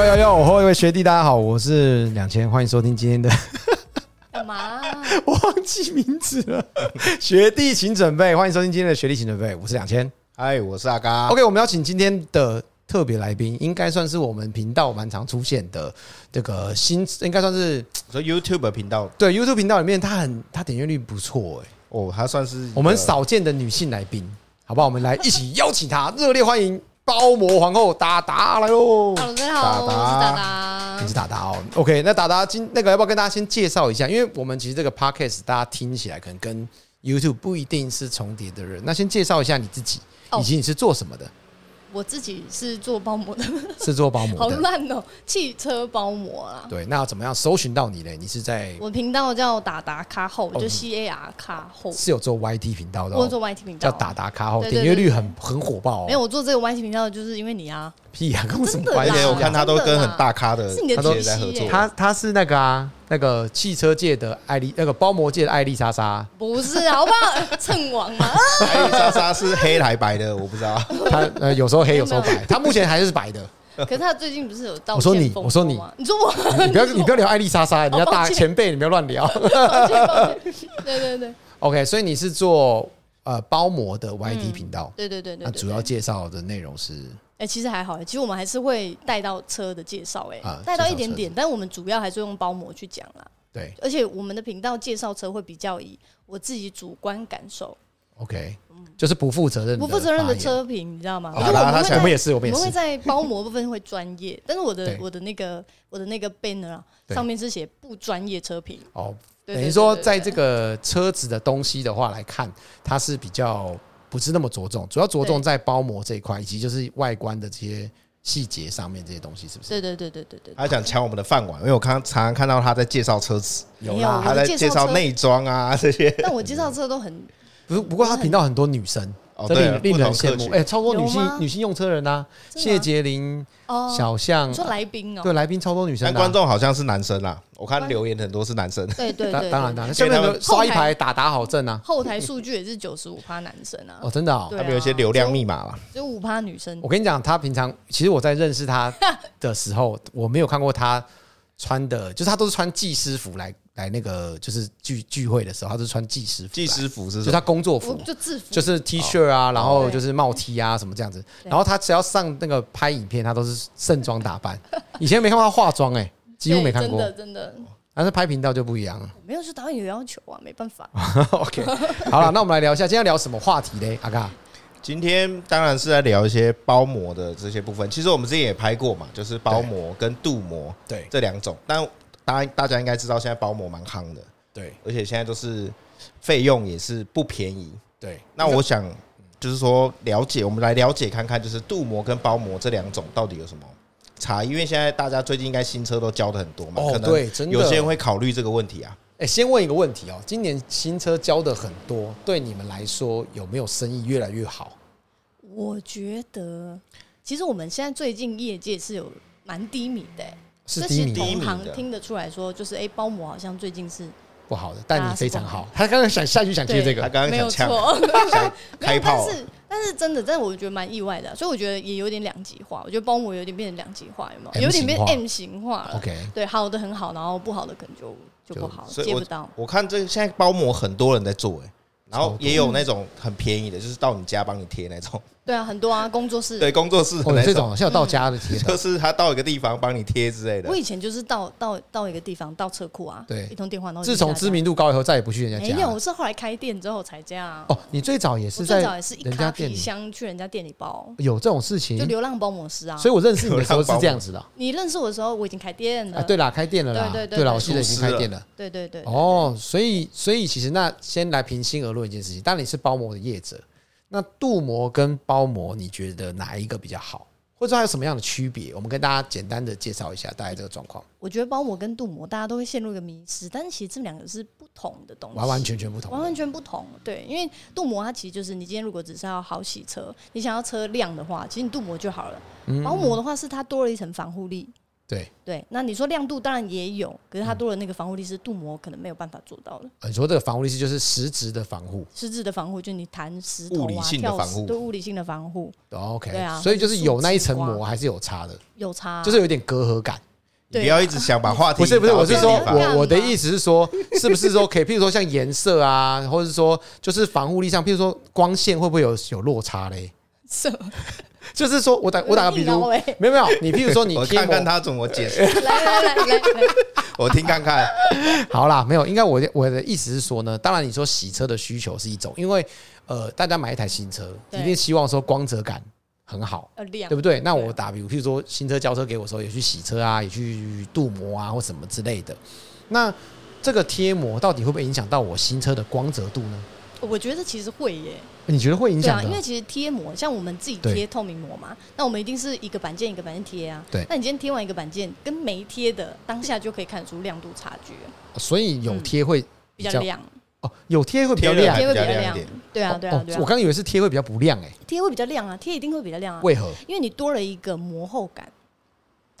哟哟哟！我后一位学弟，大家好，我是两千，欢迎收听今天的。干嘛、我忘记名字了。学弟，请准备，欢迎收听今天的学弟，请准备。我是两千，嗨，我是阿嘎。OK，我们要请今天的特别来宾，应该算是我们频道蛮常出现的这个新，应该算是说 YouTube 频道。对 YouTube 频道里面，他很他点阅率不错哎。哦，他算是我们少见的女性来宾，好不好？我们来一起邀请她，热烈欢迎。包膜皇后达达来喽！Hello，大家好，我是达达，你是达达哦。OK，那达达今那个要不要跟大家先介绍一下？因为我们其实这个 Podcast 大家听起来可能跟 YouTube 不一定是重叠的人，那先介绍一下你自己，以及你是做什么的。我自己是做包膜的，是做包膜，好烂哦！汽车包膜啊，对，那要怎么样搜寻到你呢？你是在我频道叫达达卡后，就 C A R 卡后，是有做 YT 频道的，我做 YT 频道叫达达卡后，点阅率很很火爆。没有，我做这个 YT 频道就是因为你啊，屁啊，跟我什么关系？我看他都跟很大咖的，他都在合作。他他是那个啊，那个汽车界的艾丽，那个包膜界的艾丽莎莎，不是，好不好？蹭王嘛，艾丽莎莎是黑还白的，我不知道。他呃，有时候黑，有时候白，他。目前还是白的，可是他最近不是有道歉？我说你，我说你，你说我，你不要你不要聊艾丽莎莎，人家大前辈，你不要乱聊。对对对，OK，所以你是做呃包膜的 YT 频道，对对对对，那主要介绍的内容是，哎，其实还好，其实我们还是会带到车的介绍，哎，带到一点点，但我们主要还是用包膜去讲啦。对，而且我们的频道介绍车会比较以我自己主观感受。OK，就是不负责任、不负责任的车评，你知道吗？我们也是，我们也是，我们会在包膜部分会专业，但是我的我的那个我的那个 banner 啊，上面是写不专业车评。哦，等于说，在这个车子的东西的话来看，它是比较不是那么着重，主要着重在包膜这一块，以及就是外观的这些细节上面这些东西，是不是？对对对对对对。他想抢我们的饭碗，因为我刚常常看到他在介绍车子，有啦，他在介绍内装啊这些。但我介绍车都很。不不过他频道很多女生，这令令人羡慕。哎，超多女性女性用车人呐，谢洁玲、小象，说来宾哦，对，来宾超多女生。但观众好像是男生啦，我看留言很多是男生。对对对，当然当然，下面刷一排打打好正啊。后台数据也是九十五趴男生啊。哦，真的哦，他们有一些流量密码啦，只有五趴女生。我跟你讲，他平常其实我在认识他的时候，我没有看过他穿的，就是他都是穿技师服来。来那个就是聚聚会的时候，他是穿技师服，技师服是，就他工作服，就制服，就是 T 恤啊，然后就是帽 T 啊什么这样子。然后他只要上那个拍影片，他都是盛装打扮。以前没看过他化妆，哎，几乎没看过，真的真的。但是拍频道就不一样了，没有，是导演有要求啊，没办法。OK，好了，那我们来聊一下，今天聊什么话题嘞？阿嘎，今天当然是在聊一些包膜的这些部分。其实我们之前也拍过嘛，就是包膜跟镀膜，对这两种，但。大大家应该知道，现在包膜蛮夯的，对，而且现在都是费用也是不便宜，对。那我想就是说，了解，我们来了解看看，就是镀膜跟包膜这两种到底有什么差异？因为现在大家最近应该新车都交的很多嘛，哦，对，真的，有些人会考虑这个问题啊。哎，先问一个问题哦，今年新车交的很多，对你们来说有没有生意越来越好？我觉得，其实我们现在最近业界是有蛮低迷的。是低迷，同行听得出来说，就是哎，包膜好像最近是不好的，但你非常好。他刚刚想下去想接这个，他刚刚想抢 开炮，但是但是真的，但是我觉得蛮意外的，所以我觉得也有点两极化。我觉得包膜有点变成两极化，有没有？有点变 M 型化了。OK，对，好的很好，然后不好的可能就就不好，接不到。我看这现在包膜很多人在做，哎，然后也有那种很便宜的，就是到你家帮你贴那种。对啊，很多啊，工作室对工作室哦，这种像有到家的贴，就是他到一个地方帮你贴之类的。我以前就是到到到一个地方，到车库啊，对，一通电话，然后自从知名度高以后，再也不去人家家。没有，我是后来开店之后才这样。哦，你最早也是在最早也是一卡皮箱去人家店里包，有这种事情？就流浪包模式啊。所以我认识你的时候是这样子的。你认识我的时候，我已经开店了。对啦，开店了啦。对对对，我记得已经开店了。对对对。哦，所以所以其实那先来平心而论一件事情，当你是包膜的业者。那镀膜跟包膜，你觉得哪一个比较好，或者说还有什么样的区别？我们跟大家简单的介绍一下大概这个状况。我觉得包膜跟镀膜，大家都会陷入一个迷失，但是其实这两个是不同的东西，完完全全不同，完完全不同。对，因为镀膜它其实就是你今天如果只是要好洗车，你想要车亮的话，其实你镀膜就好了。嗯包膜的话是它多了一层防护力。对对，那你说亮度当然也有，可是它多了那个防护力是镀膜可能没有办法做到的。你说这个防护力是就是实质的防护，实质的防护就是你弹石头啊、物理性的防护，对物理性的防护。OK，对啊，所以就是有那一层膜还是有差的，有差，就是有点隔阂感。你不要一直想把话题，不是不是，我是说我我的意思是说，是不是说可以？譬如说像颜色啊，或者是说就是防护力上，譬如说光线会不会有有落差嘞？是。就是说，我打我打个比如，没有没有，你 譬如说你贴膜，我看看他怎么解释。来来来来，我听看看。好啦，没有，应该我我的意思是说呢，当然你说洗车的需求是一种，因为呃，大家买一台新车，一定希望说光泽感很好，对不对？那我打比如，譬如说新车交车给我的时候，也去洗车啊，也去镀膜啊，或什么之类的。那这个贴膜到底会不会影响到我新车的光泽度呢？我觉得其实会耶。你觉得会影响？对啊，因为其实贴膜，像我们自己贴透明膜嘛，那我们一定是一个板件一个板件贴啊。对。那你今天贴完一个板件，跟没贴的当下就可以看出亮度差距。所以有贴会比较亮哦，有贴会比较亮，贴会比较亮。对啊，对啊，对啊。我刚以为是贴会比较不亮诶。贴会比较亮啊，贴一定会比较亮啊。为何？因为你多了一个膜后感。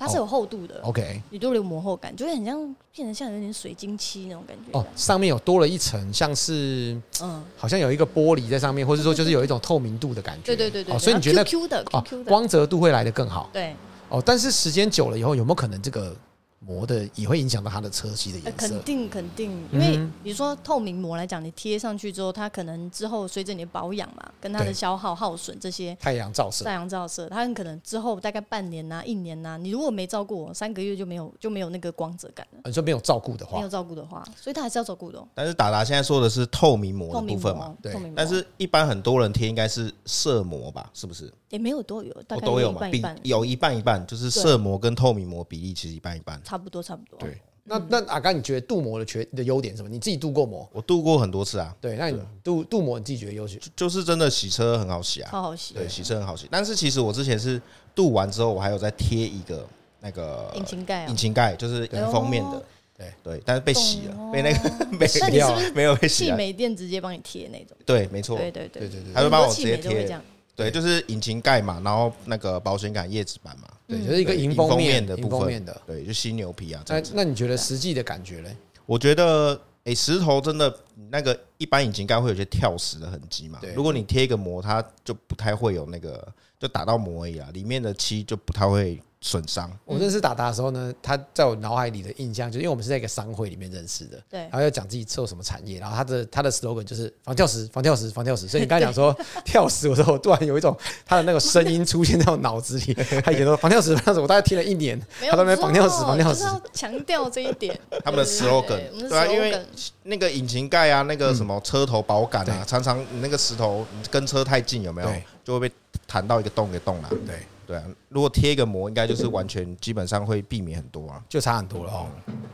它是有厚度的，OK，你都有膜厚感，就会很像变成像有点水晶漆那种感觉。哦，上面有多了一层，像是嗯，好像有一个玻璃在上面，或者说就是有一种透明度的感觉。对对对对，所以你觉得 Q 的光泽度会来的更好。对，哦，但是时间久了以后，有没有可能这个？膜的也会影响到它的车漆的颜色，肯定肯定，因为比如说透明膜来讲，你贴上去之后，它可能之后随着你的保养嘛，跟它的消耗耗损这些，太阳照射，太阳照射，它很可能之后大概半年呐、一年呐，你如果没照顾，三个月就没有就没有那个光泽感了。你说没有照顾的话，没有照顾的话，所以它还是要照顾的。但是达达现在说的是透明膜的部分嘛，对，但是一般很多人贴应该是色膜吧，是不是？也没有都有，大概都有嘛，比有一半一半，就是色膜跟透明膜比例其实一半一半，差不多差不多。对，那那阿刚，你觉得镀膜的缺的优点是什么？你自己镀过膜？我镀过很多次啊。对，那你镀镀膜，你自己觉得优点就是真的洗车很好洗啊，超好洗。对，洗车很好洗。但是其实我之前是镀完之后，我还有再贴一个那个引擎盖，引擎盖就是迎风面的。对对，但是被洗了，被那个 被洗掉，没有被洗。汽美店直接帮你贴那种。对，没错。对对对对对，他会帮我直接贴。对，就是引擎盖嘛，然后那个保险杆叶子板嘛，对，就是一个迎风面的部分的，对，就犀牛皮啊。那那你觉得实际的感觉嘞？我觉得，哎，石头真的那个一般引擎盖会有些跳石的痕迹嘛。对，如果你贴一个膜，它就不太会有那个，就打到膜而已啊，里面的漆就不太会。损伤。我认识达达的时候呢，他在我脑海里的印象，就是因为我们是在一个商会里面认识的，对，然后要讲自己做什么产业，然后他的他的 slogan 就是防跳石，防跳石，防跳石。所以你 刚才讲说跳石，我说我突然有一种他的那个声音出现在我脑子里，他以前说防跳石，防跳石，我大概听了一年，他都没防跳石，防跳石，强调这一点。他们的 slogan，对啊，因为那个引擎盖啊，那个什么车头保杆啊，常常那个石头跟车太近，有没有？就会被弹到一个洞给洞了，对。对啊，如果贴一个膜，应该就是完全基本上会避免很多啊，就差很多了哦。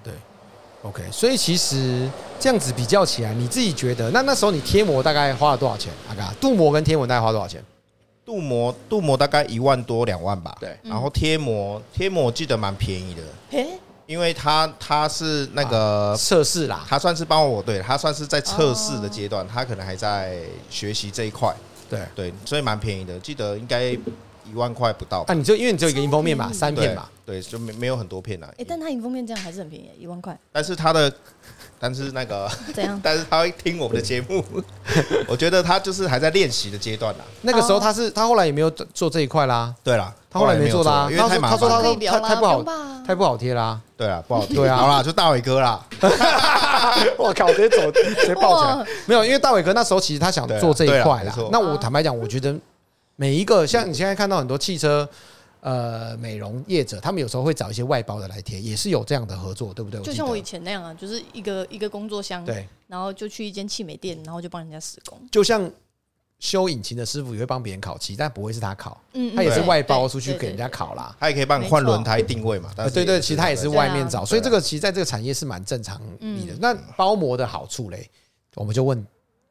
对，OK，所以其实这样子比较起来，你自己觉得那那时候你贴膜大概花了多少钱？阿嘎，镀膜跟贴膜大概花多少钱？镀膜镀膜大概一万多两万吧。对，然后贴膜贴膜我记得蛮便宜的，嘿，因为他他是那个测试啦，他算是帮我对，他算是在测试的阶段，他可能还在学习这一块。对对，所以蛮便宜的，记得应该。一万块不到，啊，你就因为你只有一个迎风面嘛，三片嘛，对，就没没有很多片啊。哎，但它迎风面这样还是很便宜，一万块。但是他的，但是那个 怎样？但是他会听我们的节目，我觉得他就是还在练习的阶段啦。那个时候他是他后来也没有做这一块啦。对啦，他后来没做啦，因为太麻烦。他说他说太太不好，太不好贴啦。对啊，不好贴。对啊，好啦，就大伟哥啦。我靠，直接走，直接抱起来。没有，因为大伟哥那时候其实他想做这一块啦。那我坦白讲，我觉得。每一个像你现在看到很多汽车，呃，美容业者，他们有时候会找一些外包的来贴，也是有这样的合作，对不对？就像我以前那样啊，就是一个一个工作箱，对，然后就去一间汽美店，然后就帮人家施工。就像修引擎的师傅也会帮别人烤漆，但不会是他烤，嗯，他也是外包出去给人家烤啦。他也可以帮你换轮胎定位嘛？对对，其实他也是外面找，所以这个其实在这个产业是蛮正常的。那包膜的好处嘞，我们就问。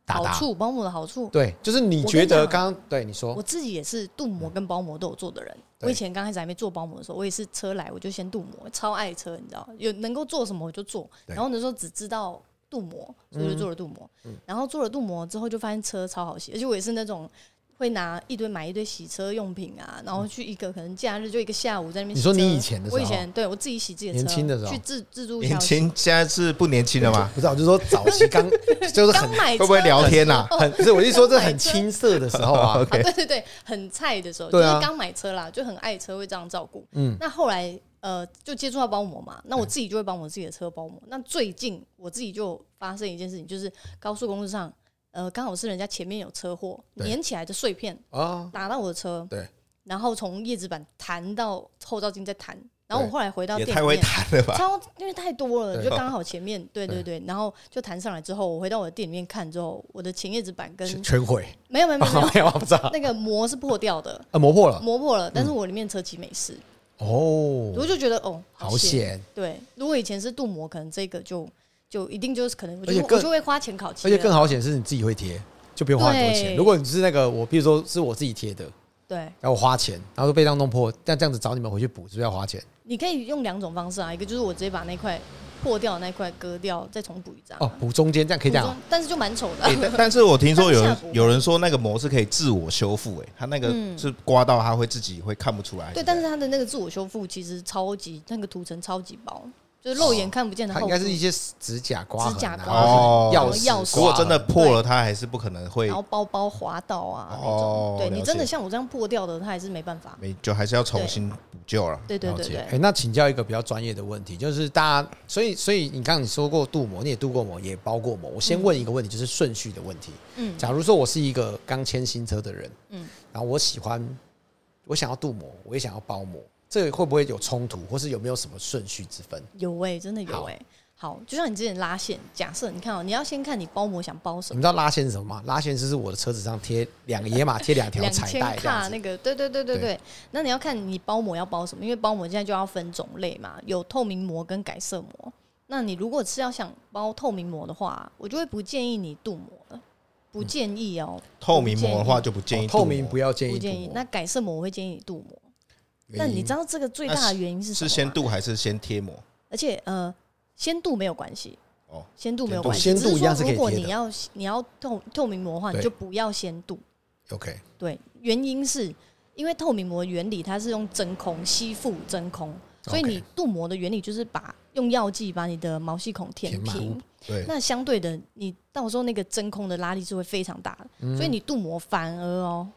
好处，包膜的好处，对，就是你觉得刚刚对你说，我自己也是镀膜跟包膜都有做的人。我以前刚开始还没做包膜的时候，我也是车来我就先镀膜，超爱车，你知道，有能够做什么我就做。然后那时候只知道镀膜，所以就做了镀膜。然后做了镀膜之后，就发现车超好洗，而且我也是那种会拿一堆买一堆洗车用品啊，然后去一个可能假日就一个下午在那边。你说你以前的时候，我以前对我自己洗自己的车，年轻的时候去自自助。年轻现在是不年轻了吗？不知道，就是说早期刚 就是很会不会聊天呐？很不是，我就说这很青涩的时候啊。对对对，很菜的时候，就是刚买车啦，就很爱车，会这样照顾。嗯，那后来呃，就接触到包膜嘛，那我自己就会帮我自己的车包膜。那最近我自己就发生一件事情，就是高速公路上。呃，刚好是人家前面有车祸，粘起来的碎片啊，打到我的车，对，然后从叶子板弹到后照镜再弹，然后我后来回到店里面，太会弹了吧，超因为太多了，就刚好前面，对对。对，然后就弹上来之后，我回到我的店里面看之后，我的前叶子板跟全毁，没有没有没有 没有，我不知道。那个膜是破掉的，啊，磨破了，磨破了，但是我里面车漆没事，哦，我就觉得哦，好险，对，如果以前是镀膜，可能这个就就一定就是可能，我就我就会花钱烤漆，而且更好显是你自己会贴。就不用花很多钱。如果你是那个我，比如说是我自己贴的，对，然后我花钱，然后被这样弄破，但这样子找你们回去补，是不是要花钱？你可以用两种方式啊，一个就是我直接把那块破掉的那块割掉，再重补一张。哦，补中间这样可以这样，但是就蛮丑的。但但是我听说有人 有人说那个膜是可以自我修复，哎，它那个是刮到它会自己会看不出来。对，但是它的那个自我修复其实超级那个涂层超级薄。就是肉眼看不见的，它应该是一些指甲刮、指甲刮哦，钥匙。如果真的破了，它还是不可能会。然后包包滑到啊，哦，对你真的像我这样破掉的，它还是没办法。没，就还是要重新补救了。对对对对。哎，那请教一个比较专业的问题，就是大家，所以所以你刚刚你说过镀膜，你也镀过膜，也包过膜。我先问一个问题，就是顺序的问题。嗯。假如说我是一个刚签新车的人，嗯，然后我喜欢，我想要镀膜，我也想要包膜。这个会不会有冲突，或是有没有什么顺序之分？有哎、欸，真的有哎、欸。好，就像你之前拉线，假设你看哦、喔，你要先看你包膜想包什么。你知道拉线是什么吗？拉线就是我的车子上贴两个野马，贴两条彩带卡那个。对对对对对。对那你要看你包膜要包什么，因为包膜现在就要分种类嘛，有透明膜跟改色膜。那你如果是要想包透明膜的话，我就会不建议你镀膜了，不建议哦、喔。透明膜的话就不建议、哦，透明不要建议，不建议。那改色膜我会建议你镀膜。那你知道这个最大的原因是什么？是先镀还是先贴膜？而且呃，先镀没有关系哦，先镀没有关系。先镀一样是可以。如果你要你要透透明膜的话，你就不要先镀。OK。对，原因是因为透明膜原理它是用真空吸附真空，所以你镀膜的原理就是把用药剂把你的毛细孔填平。对。那相对的，你到时候那个真空的拉力是会非常大的，所以你镀膜反而哦。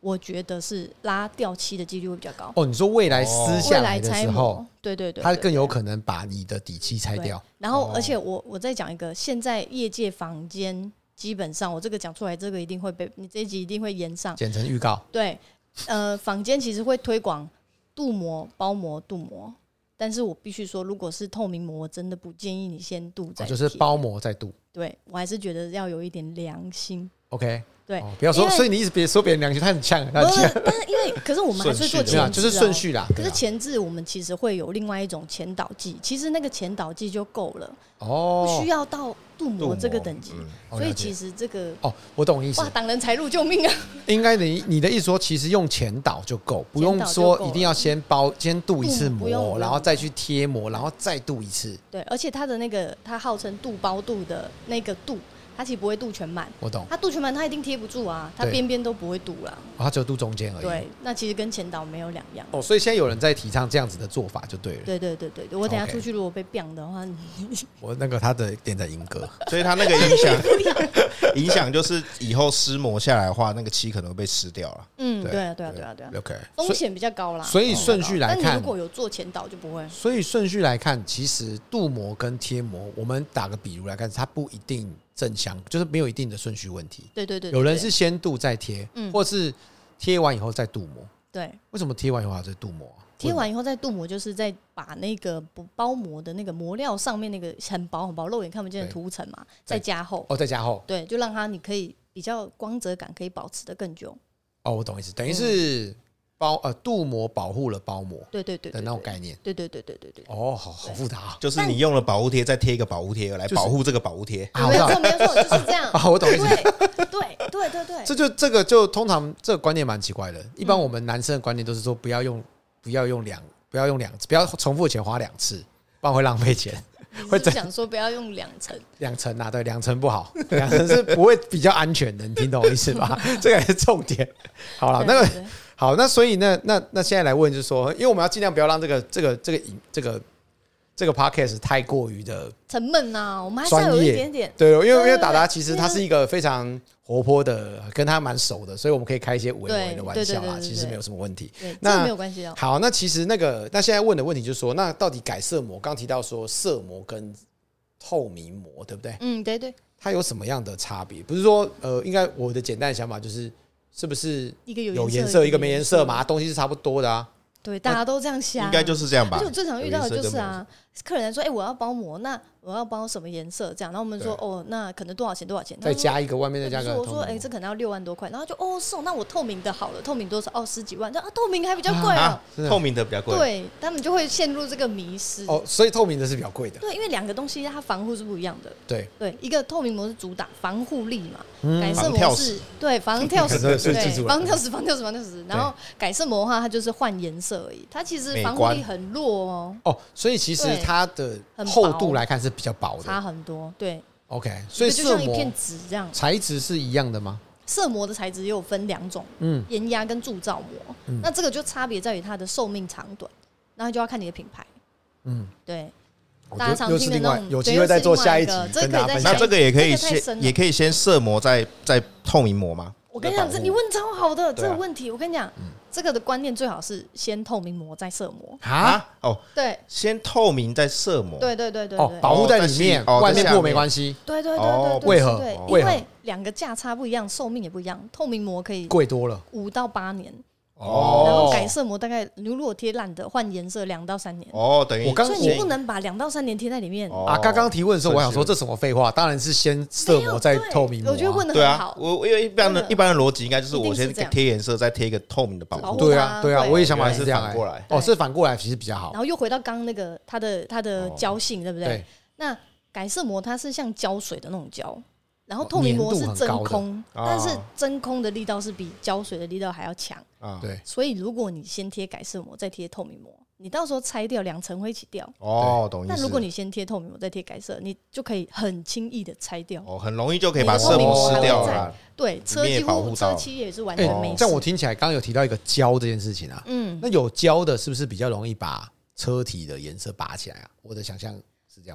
我觉得是拉掉漆的几率会比较高。哦，你说未来撕下来的时候，对对对，它更有可能把你的底漆拆掉。然后，而且我我再讲一个，现在业界房间基本上，我这个讲出来，这个一定会被你这一集一定会延上，剪成预告。对，呃，坊间其实会推广镀膜、包膜、镀膜，但是我必须说，如果是透明膜，我真的不建议你先镀再、哦，就是包膜再镀。对，我还是觉得要有一点良心。OK。对、哦，不要说，所以你一直别说别人良心，他很呛，他很呛。但是因为，可是我们还是做前置、喔，就是顺序啦。可是前置我们其实会有另外一种前导剂，其实那个前导剂就够了，哦，不需要到镀膜这个等级。嗯、所以其实这个，哦，我懂意思。哇，挡人财路，救命啊！应该你你的意思说，其实用前导就够，不用说一定要先包 先镀一次膜，然后再去贴膜，然后再镀一次。对，而且它的那个，它号称镀包镀的那个镀。它其实不会镀全满，我懂。它镀全满，它一定贴不住啊，它边边都不会镀了。它只有镀中间而已。对，那其实跟前导没有两样。哦，所以现在有人在提倡这样子的做法就对了。对对对对，我等下出去如果被扁的话，我那个他的点在莺歌，所以他那个影响 影响就是以后撕膜下来的话，那个漆可能会被撕掉了。嗯，对啊对啊对啊对啊。OK，风险比较高啦。所以顺序来看，如果有做前导就不会。所以顺序来看，其实镀膜跟贴膜，我们打个比如来看，它不一定。正相就是没有一定的顺序问题。对对对，有人是先镀再贴，嗯，或是贴完以后再镀膜。对，为什么贴完以后还要再镀膜？贴完以后再镀膜，就是在把那个不包膜的那个膜料上面那个很薄很薄、肉眼看不见的涂层嘛，再加厚。哦，再加厚。对，就让它你可以比较光泽感可以保持的更久。哦，我懂意思，等于是。包呃镀膜保护了包膜，对对对的那种概念，对对对对对对。哦，好好复杂啊！就是你用了保护贴，再贴一个保护贴来保护这个保护贴。没有错，没有错，就是这样。啊，我懂意思。对对对对，这就这个就通常这个观念蛮奇怪的。一般我们男生的观念都是说不要用不要用两不要用两次，不要重复钱花两次，不然会浪费钱。会想说不要用两层，两层啊，对，两层不好，两层是不会比较安全的，你听懂我意思吧？这个还是重点。好了，那个好，那所以那那那现在来问就是说，因为我们要尽量不要让这个这个这个影这个。这个 podcast 太过于的沉闷呐，我们还是有一点点对，因为因为达达其实他是一个非常活泼的，跟他蛮熟的，所以我们可以开一些微微的玩笑啊，其实没有什么问题。那没有关系哦。好，那其实那个那现在问的问题就是说，那到底改色膜刚提到说色膜跟透明膜对不对？嗯，对对。它有什么样的差别？不是说呃，应该我的简单的想法就是，是不是一个有有颜色，一个没颜色嘛？东西是差不多的啊。对，大家都这样想，应该就是这样吧。而且我最常遇到的就是啊，客人说：“哎，我要包膜，那我要包什么颜色？”这样，然后我们说：“哦，那可能多少钱？多少钱？”再加一个外面的价格。我说：“哎，这可能要六万多块。”然后就哦，是哦，那我透明的好了，透明多少？哦，十几万。啊，透明还比较贵啊，透明的比较贵。对，他们就会陷入这个迷失。哦，所以透明的是比较贵的。对，因为两个东西它防护是不一样的。对对，一个透明膜是主打防护力嘛，改色膜是对防跳石，对防跳石，防跳石，防跳石。然后改色膜的话，它就是换颜色而已，它其实。防护力很弱哦。哦，所以其实它的厚度来看是比较薄的，差很多。对，OK，所以就像一片纸这样。材质是一样的吗？色膜的材质也有分两种，嗯，盐压跟铸造膜。那这个就差别在于它的寿命长短，那就要看你的品牌。嗯，对。大家常听的那种，有机会再做下一集。那这个也可以先，也可以先色膜再再透明膜吗？我跟你讲，这你问超好的这个问题，我跟你讲。这个的观念最好是先透明膜再色膜啊！哦，对，先透明再色膜，对对对对，哦，保护在里面，外面破没关系。对对对对，为何？因为两个价差不一样，寿命也不一样。透明膜可以贵多了，五到八年。哦，然后改色膜大概你如果贴烂的，换颜色两到三年。哦，等于我刚所以你不能把两到三年贴在里面啊。刚刚提问的时候，我想说这什么废话？当然是先色膜再透明膜。我觉得问的很好。我因为一般的一般的逻辑应该就是我先贴颜色，再贴一个透明的保护。对啊，对啊，我也想法是这样反过来。哦，是反过来其实比较好。然后又回到刚刚那个它的它的胶性，对不对？那改色膜它是像胶水的那种胶。然后透明膜是真空，但是真空的力道是比胶水的力道还要强啊。对，所以如果你先贴改色膜，再贴透明膜，你到时候拆掉两层会一起掉。哦，懂意思。那如果你先贴透明膜，再贴改色，你就可以很轻易的拆掉。哦，很容易就可以把色膜撕掉了。对，车几乎车漆也是完全没事。像我听起来，刚刚有提到一个胶这件事情啊。嗯。那有胶的，是不是比较容易把车体的颜色拔起来啊？我的想象。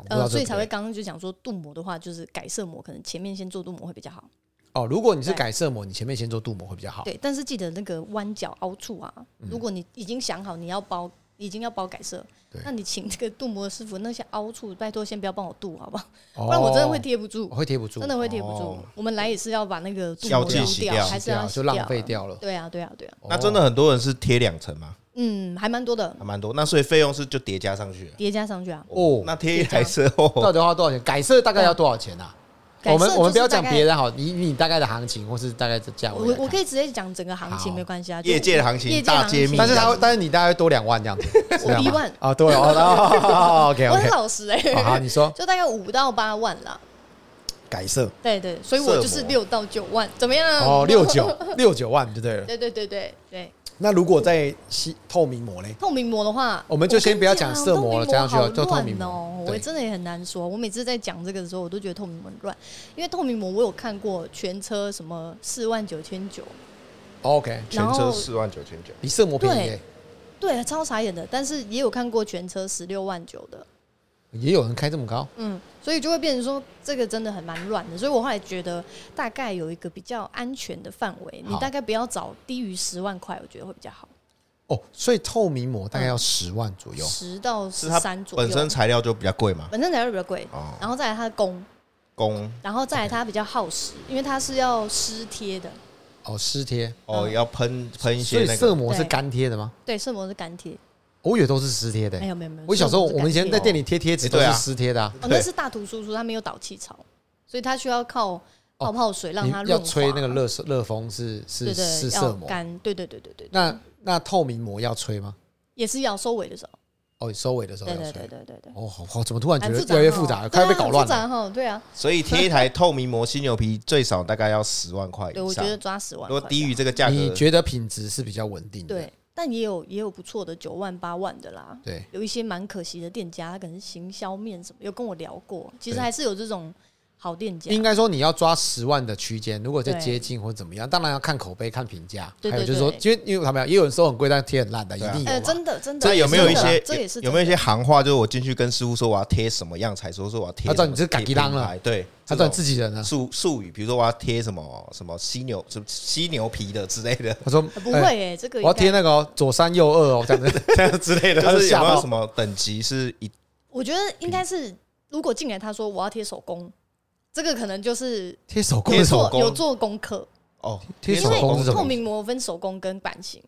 呃，所以才会刚刚就讲说镀膜的话，就是改色膜，可能前面先做镀膜会比较好。哦，如果你是改色膜，你前面先做镀膜会比较好。对，但是记得那个弯角凹处啊，如果你已经想好你要包，已经要包改色，那你请这个镀膜的师傅，那些凹处拜托先不要帮我镀，好不好？不然我真的会贴不住，会贴不住，真的会贴不住。我们来也是要把那个镀膜丢掉，还是要就浪费掉了？对啊，对啊，对啊。那真的很多人是贴两层吗？嗯，还蛮多的，还蛮多。那所以费用是就叠加上去，叠加上去啊。哦，那贴一台车到底花多少钱？改色大概要多少钱啊？我们我们不要讲别人好，你你大概的行情或是大概的价位。我我可以直接讲整个行情，没关系啊。业界的行情，大揭秘。但是他但是你大概多两万这样子，我一万啊，多了。OK，我很老实哎。好，你说，就大概五到八万啦。改色，对对，所以我就是六到九万，怎么样？哦，六九六九万就对了。对对对对对。那如果在吸透明膜嘞？透明膜的话，我们就先不要讲色膜了，这样就就透明哦。我真的也很难说。我每次在讲这个的时候，我都觉得透明膜很乱，因为透明膜我有看过全车什么四万九千九，OK，全车四万九千九，比色膜便宜，对，超傻眼的。但是也有看过全车十六万九的。也有人开这么高，嗯，所以就会变成说这个真的很蛮乱的，所以我后来觉得大概有一个比较安全的范围，你大概不要找低于十万块，我觉得会比较好。哦，所以透明膜大概要十万左右，十到十三左右。本身材料就比较贵嘛，本身材料比较贵，然后再来它的工工，然后再来它比较耗时，因为它是要湿贴的。哦，湿贴，哦，要喷喷一些。所以色膜是干贴的吗？对，色膜是干贴。我也都是湿贴的，没有没有没有。我小时候我们以前在店里贴贴纸都是湿贴的啊。哦，那是大图叔叔他没有导气槽，所以他需要靠泡泡水让它要吹那个热热风是是是色膜干，对对对对对。那那透明膜要吹吗？也是要收尾的时候。哦，收尾的时候要吹。对对对对对。哦，好好，怎么突然觉得越来越复杂，快要被搞乱了。哈对啊。所以贴一台透明膜犀牛皮最少大概要十万块以上。对，我觉得抓十万。如果低于这个价格，你觉得品质是比较稳定的？对。但也有也有不错的九万八万的啦。对，有一些蛮可惜的店家，他可能是行销面什么，有跟我聊过，其实还是有这种。好店家，应该说你要抓十万的区间，如果在接近或怎么样，当然要看口碑、看评价，还有就是说，因为因为他们也有人说很贵，但贴很烂的，一定有。真的真的。这有没有一些？有没有一些行话？就是我进去跟师傅说我要贴什么样才说说我要贴。他知道你是改机当了，对，他知道自己人呢。术术语，比如说我要贴什么什么犀牛什么犀牛皮的之类的。他说不会诶，这个我要贴那个左三右二哦，这样子 这样之类的。就是有没有什么等级是一？我觉得应该是，如果进来他说我要贴手工。这个可能就是贴手工，有做功课哦。贴手工是？透明膜分手工跟版型。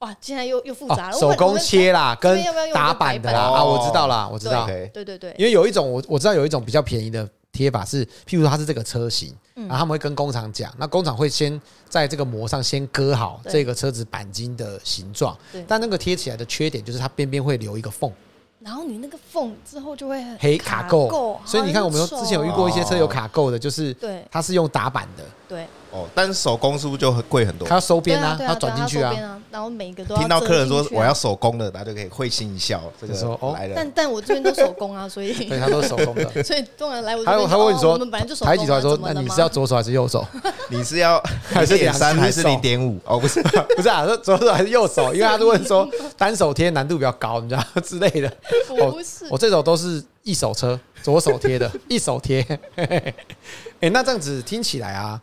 哇，现在又又复杂了。手工切啦，跟打版的啦啊，我知道啦，我知道。对对对。因为有一种我我知道有一种比较便宜的贴法是，譬如说它是这个车型，然后他们会跟工厂讲，那工厂会先在这个膜上先割好这个车子钣金的形状，但那个贴起来的缺点就是它边边会留一个缝。然后你那个缝之后就会黑卡垢，所以你看我们之前有遇过一些车有卡垢的，就是对，它是用打板的，对。哦，但是手工是不是就很贵很多？他要收边啊，它要转进去啊。然后每一个都听到客人说我要手工的，大家就可以会心一笑。这个时候来了，但但我这边都手工啊，所以 对，他都是手工的。所以当然来我还有他问你说，我们本来就手工。抬起头说，那你是要左手还是右手？你是要还是点三还是零点五？哦，不是，不是啊，说左手还是右手？因为他是问说单手贴难度比较高，你知道之类的。不是，我这种都是一手车，左手贴的，一手贴。哎，那这样子听起来啊。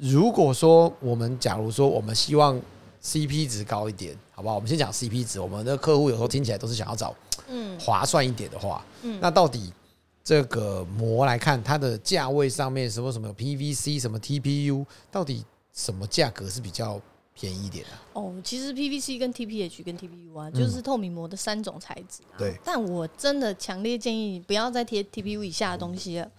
如果说我们假如说我们希望 CP 值高一点，好不好？我们先讲 CP 值。我们的客户有时候听起来都是想要找嗯划算一点的话，嗯，那到底这个膜来看它的价位上面什么什么 PVC 什么 TPU，到底什么价格是比较便宜一点的？哦，其实 PVC 跟 TPH 跟 TPU 啊，就是透明膜的三种材质啊。对，但我真的强烈建议不要再贴 TPU 以下的东西了，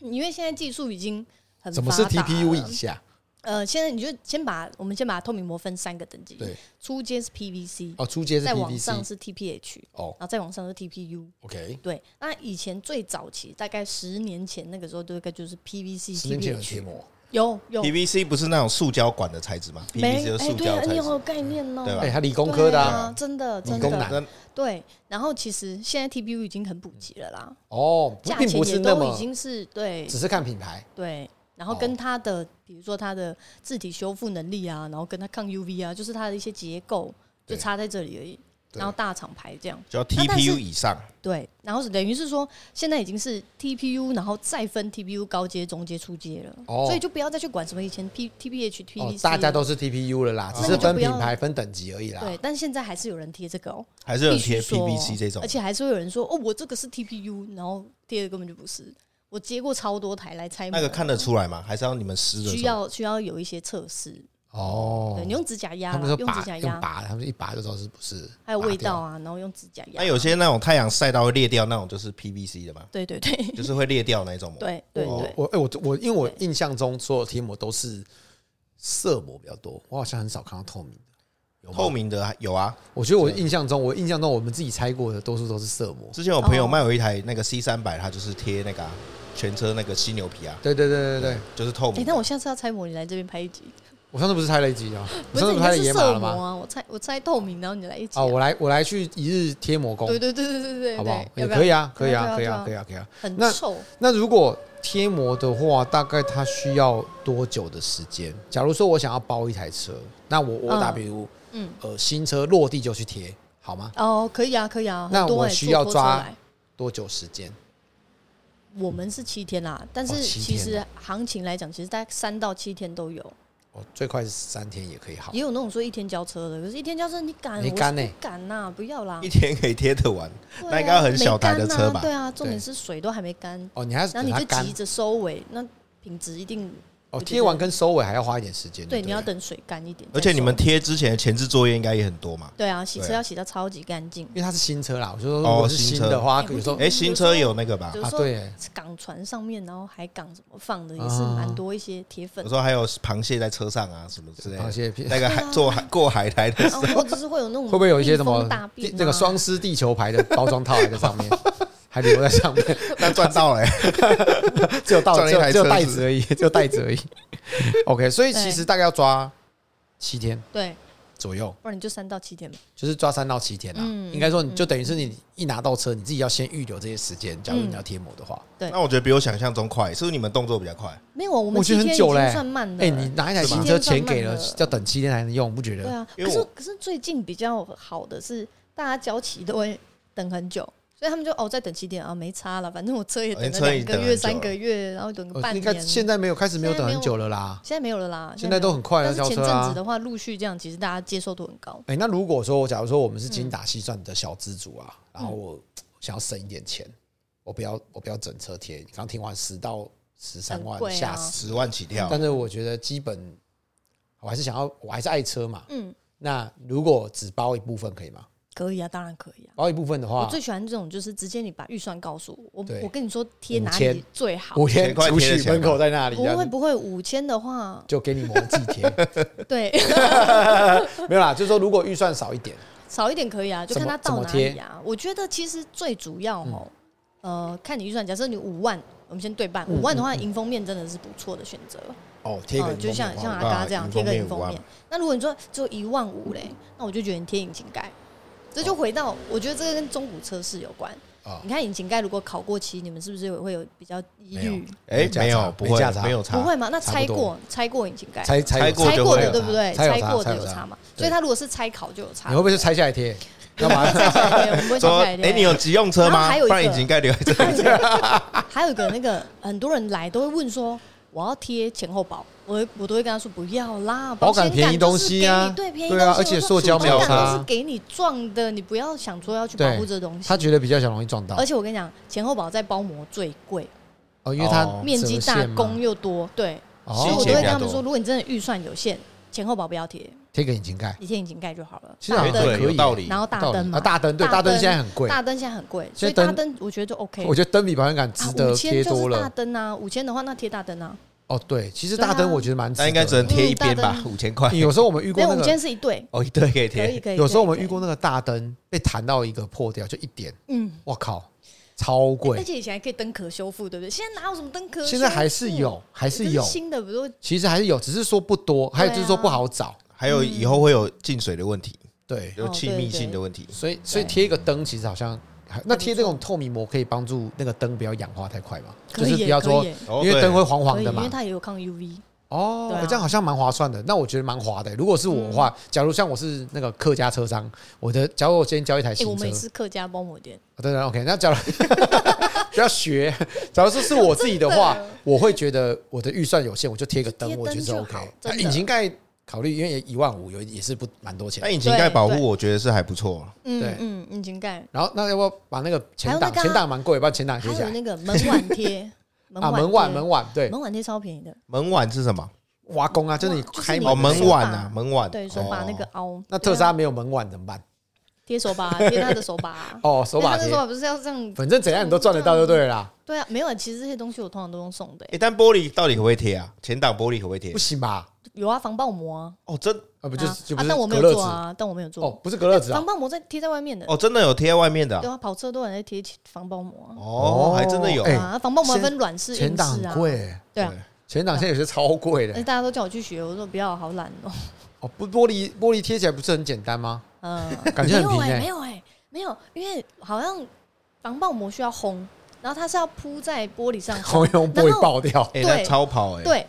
因为现在技术已经。什么是 TPU 以下？呃，现在你就先把我们先把透明膜分三个等级。对，初阶是 PVC，哦，初阶是 PVC，再往上是 TPH，哦，然后再往上是 TPU。OK，对，那以前最早期大概十年前那个时候，大概就是 PVC、十年前有贴膜，有有 PVC 不是那种塑胶管的材质吗？没，哎，对，你有概念哦，对吧？哎，他理工科的啊，真的，真的，对。然后其实现在 TPU 已经很普及了啦，哦，价钱也都已经是对，只是看品牌，对。然后跟它的，比如说它的字体修复能力啊，然后跟它抗 UV 啊，就是它的一些结构，就差在这里而已。然后大厂牌这样，叫 TPU 以上。对，然后是等于是说，现在已经是 TPU，然后再分 TPU 高阶、中阶、初阶了。哦。所以就不要再去管什么以前 P TPH、PVC，大家都是 TPU 了啦，只是分品牌、分等级而已啦。对，但现在还是有人贴这个哦，还是有人贴 PVC 这种，而且还是会有人说，哦，我这个是 TPU，然后贴的根本就不是。我接过超多台来拆膜，那个看得出来吗？还是要你们湿的？需要需要有一些测试哦。对，你用指甲压，他们说用指甲压拔，他们一拔就知道是不是。还有味道啊，然后用指甲压。那有些那种太阳晒到会裂掉那种，就是 PVC 的嘛？对对对，就是会裂掉那种膜。对对对，我哎我我因为我印象中所有贴膜都是色膜比较多，我好像很少看到透明的。透明的有啊，我觉得我印象中，我印象中我们自己拆过的多数都是色膜。之前我朋友卖有一台那个 C 三百，它就是贴那个。全车那个犀牛皮啊，对对对对对，就是透明。那我下次要拆膜，你来这边拍一集。我上次不是拆了一集啊？不是拍了野马了吗？我拆我拆透明，然后你来一集。哦，我来我来去一日贴膜工。对对对对对对，好不好？也可以啊，可以啊，可以啊，可以啊，可以啊。很臭。那如果贴膜的话，大概它需要多久的时间？假如说我想要包一台车，那我我打比如，嗯呃，新车落地就去贴，好吗？哦，可以啊，可以啊。那我需要抓多久时间？我们是七天啦，但是其实行情来讲，其实大概三到七天都有。哦，最快是三天也可以好。也有那种说一天交车的，可是一天交车你敢？你敢呢？赶呐，不要啦。一天可以贴得完，那应该很小台的车吧？对啊，重点是水都还没干。哦，你还然后你就急着收尾，那品质一定。哦，贴完跟收尾还要花一点时间。对，你要等水干一点。而且你们贴之前的前置作业应该也很多嘛？对啊，洗车要洗到超级干净。因为它是新车啦，我就说如果是新的话，有时候哎，新车有那个吧？啊，对，港船上面，然后海港怎么放的也是蛮多一些铁粉。有时候还有螃蟹在车上啊，什么之类的。螃蟹片，那个海坐海过海台的时候，或者是会有那种会不会有一些什么那个双狮地球牌的包装套还在上面？还留在上面，但赚到了，只有到只有只有袋子而已，只有袋子而已。OK，所以其实大概要抓七天。对，左右，不然你就三到七天嘛，就是抓三到七天啦。应该说，你就等于是你一拿到车，你自己要先预留这些时间。假如你要贴膜的话，对。那我觉得比我想象中快，是不是你们动作比较快？没有，我们七天已经算慢了。哎，你拿一台新车钱给了，要等七天才能用，不觉得？对啊。可是可是最近比较好的是，大家交期都会等很久。所以他们就哦，再等七天啊，没差了，反正我车也等了两个月、三个月，然后等个半年。应现在没有开始没有等很久了啦，现在没有了啦，现在都很快了。但是前阵子的话，陆续这样，其实大家接受度很高。哎，那如果说我，假如说我们是精打细算的小资主啊，然后我想要省一点钱，我不要我不要整车贴。刚听完十到十三万下十万起跳，但是我觉得基本我还是想要，我还是爱车嘛。嗯，那如果只包一部分可以吗？可以啊，当然可以啊。包一部分的话，我最喜欢这种，就是直接你把预算告诉我，我我跟你说贴哪里最好。五千出去门口在那里？不会不会，五千的话就给你膜自己贴。对，没有啦，就是说如果预算少一点，少一点可以啊，就看他到哪里啊。我觉得其实最主要哦，呃，看你预算。假设你五万，我们先对半，五万的话，迎风面真的是不错的选择。哦，贴个就像像阿嘎这样贴个迎风面。那如果你说只有一万五嘞，那我就觉得你贴引擎盖。这就回到，我觉得这个跟中古车市有关。你看引擎盖如果考过期，你们是不是有会有比较疑虑？哎，没有，不会，没有差，不会吗？那拆过，拆过引擎盖，拆拆过的对不对？拆过的有差嘛？所以它如果是拆考就有差。你会不会是拆下来贴？干嘛？拆下来贴？我们不会拆下来贴。哎，你有急用车吗？不然引擎盖留在这里。还有一个那个很多人来都会问说，我要贴前后保。我我都会跟他说不要啦，保险便宜东西啊，对便宜东西，而且塑胶没有差，都是给你撞的，你不要想说要去保护这东西。他觉得比较想容易撞到，而且我跟你讲，前后保在包膜最贵哦，因为它面积大，工又多，对，所以我都会跟他们说，如果你真的预算有限，前后保不要贴，贴个引擎盖，你贴引擎盖就好了。其实对，有道理。然后大灯嘛，大灯对，大灯现在很贵，大灯现在很贵，所以大灯我觉得就 OK。我觉得灯比保险杆值得贴多了。大灯啊，五千的话那贴大灯啊。哦，对，其实大灯我觉得蛮那应该只能贴一边吧，五千块。有时候我们遇过那个，五千是一对，哦，一对可以贴，可以可以。有时候我们遇过那个大灯被弹到一个破掉，就一点，嗯，我靠，超贵。而且以前还可以灯壳修复，对不对？现在哪有什么灯壳？现在还是有，还是有新的，不都？其实还是有，只是说不多，还有就是说不好找，还有以后会有进水的问题，对，有气密性的问题。所以，所以贴一个灯其实好像。那贴这种透明膜可以帮助那个灯不要氧化太快嘛？就是不要说，因为灯会黄黄的嘛。因为它也有抗 UV。哦，这样好像蛮划算的。那我觉得蛮划的。如果是我的话，假如像我是那个客家车商，我的假如我今天交一台新车，我们是客家包膜店。对对，OK。那假如 不要学，假如说是我自己的话，我会觉得我的预算有限，我就贴个灯，我觉得 OK。引擎盖。考虑，因为一万五有也是不蛮多钱。那引擎盖保护，我觉得是还不错。嗯嗯，引擎盖。然后那要不要把那个前挡？前挡蛮贵，把前挡贴起来。还有那个门碗贴。啊，门碗门碗对。门碗贴超便宜的。门碗是什么？挖工啊，就是你开哦门碗啊，门碗。对，手把那个凹。那特斯拉没有门碗怎么办？贴手把，贴他的手把。哦，手把贴。手把不是要这样？反正怎样你都赚得到就对了啦。对啊，没有，其实这些东西我通常都用送的。哎，但玻璃到底可不可以贴啊？前挡玻璃可不可以贴？不行吧？有啊，防爆膜啊！哦，真啊，不就是就不是？但我没有做啊，但我没有做。哦，不是隔热纸啊，防爆膜在贴在外面的。哦，真的有贴在外面的。对啊，跑车都有在贴防爆膜。哦，还真的有啊！防爆膜分软式、硬式啊。前挡贵，对啊，前挡现在有些超贵的。大家都叫我去学，我说不要，好懒哦。哦，不，玻璃玻璃贴起来不是很简单吗？嗯，感觉很平诶。没有诶，没有，因为好像防爆膜需要烘，然后它是要铺在玻璃上，烘用玻璃爆掉，对，超跑诶，对。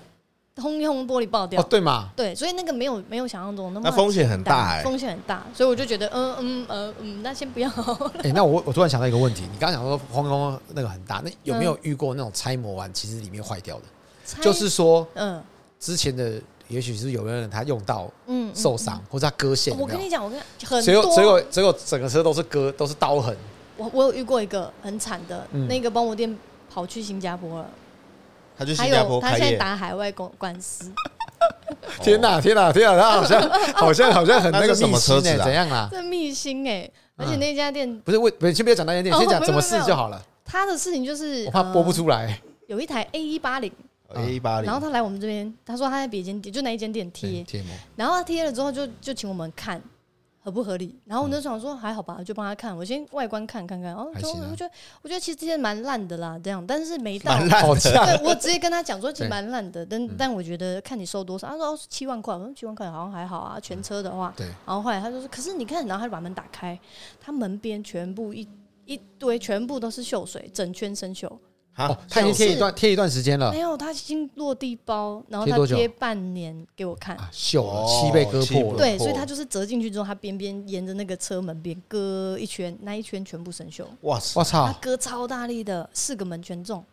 轰一轰玻璃爆掉，哦对嘛？对，所以那个没有没有想象中那么那风险很大，风险很大，所以我就觉得，嗯嗯呃嗯，那先不要。哎，那我我突然想到一个问题，你刚刚讲说轰轰那个很大，那有没有遇过那种拆模完其实里面坏掉的？就是说，嗯，之前的也许是有的人他用到，嗯，受伤或者他割线。我跟你讲，我跟你讲，很多，结果结果结果整个车都是割，都是刀痕。我我有遇过一个很惨的，那个包膜店跑去新加坡了。他就新加坡开业，他现在打海外公官司。天哪，天哪，天哪！他好像好像好像很那个什么车子怎样啊？这密辛哎，而且那家店不是为，先不要讲那家店，先讲怎么试就好了。他的事情就是我怕播不出来。有一台 A 一八零，A 一八零，然后他来我们这边，他说他在别间店，就那一间店贴贴膜，然后他贴了之后就就请我们看，合不合理？然后我就想说还好吧，就帮他看，我先外观看看看。哦，就我觉得我觉得其实这些蛮烂的啦，这样，但是没到，对，我直接跟他讲说 其实蛮烂的，但但我觉得看你收多少，他说七万块，我说七万块好像还好啊，全车的话，对。然后后来他就说，可是你看，然后他就把门打开，他门边全部一一堆全部都是锈水，整圈生锈。哦，他已经贴一段贴一段时间了。没有，他已经落地包，然后他贴半年给我看，锈了，漆被割破了。对，所以他就是折进去之后，他边边沿着那个车门边割一圈，那一圈全部生锈。哇塞！我操！他割超大力的，四个门全中。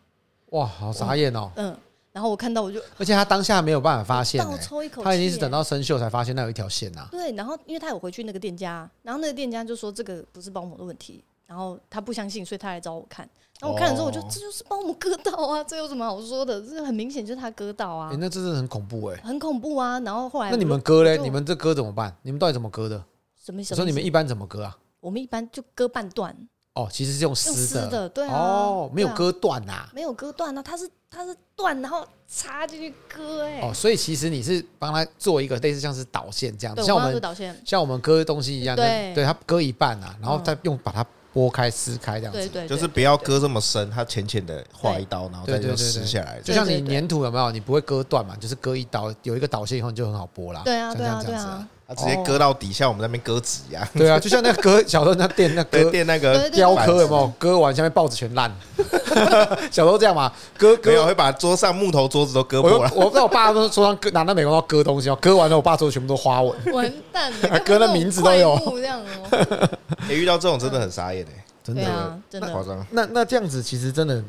哇，好傻眼哦。嗯，然后我看到我就，而且他当下没有办法发现，倒抽一口气，他已经是等到生锈才发现那有一条线呐。对，然后因为他有回去那个店家，然后那个店家就说这个不是包膜的问题。然后他不相信，所以他来找我看。然后我看了之后，我就这就是帮我们割到啊，这有什么好说的？这很明显就是他割到啊。欸、那真的很恐怖哎、欸，很恐怖啊。然后后来，那你们割嘞？你们这割怎么办？你们到底怎么割的？什么？我说你们一般怎么割啊？我们一般就割半段。哦，其实是用丝的，的，对啊。哦，没有割断呐、啊，没有割断啊，它是它是断，然后插进去割哎、欸。哦，所以其实你是帮他做一个类似像是导线这样子，像我们像我们割东西一样，对，对，它割一半啊，然后再用把它。剥开撕开这样子，对对，就是不要割这么深，它浅浅的划一刀，然后再就撕下来。就像你粘土有没有？你不会割断嘛？就是割一刀，有一个导线以后你就很好剥啦。对啊，对啊，对啊。它直接割到底下，我们那边割纸一样。对啊，就像那个割小时候那电那割电那个雕刻有没有？割完下面报纸全烂。小时候这样嘛，割割没有会把桌上木头桌子都割破了。我在我爸桌上割拿那美工刀割东西哦，割完了我爸桌子全部都花纹。完蛋了，割的名字都有。这样哦。哎，遇到这种真的很傻眼哎。真的，啊、真的夸张。那那这样子，其实真的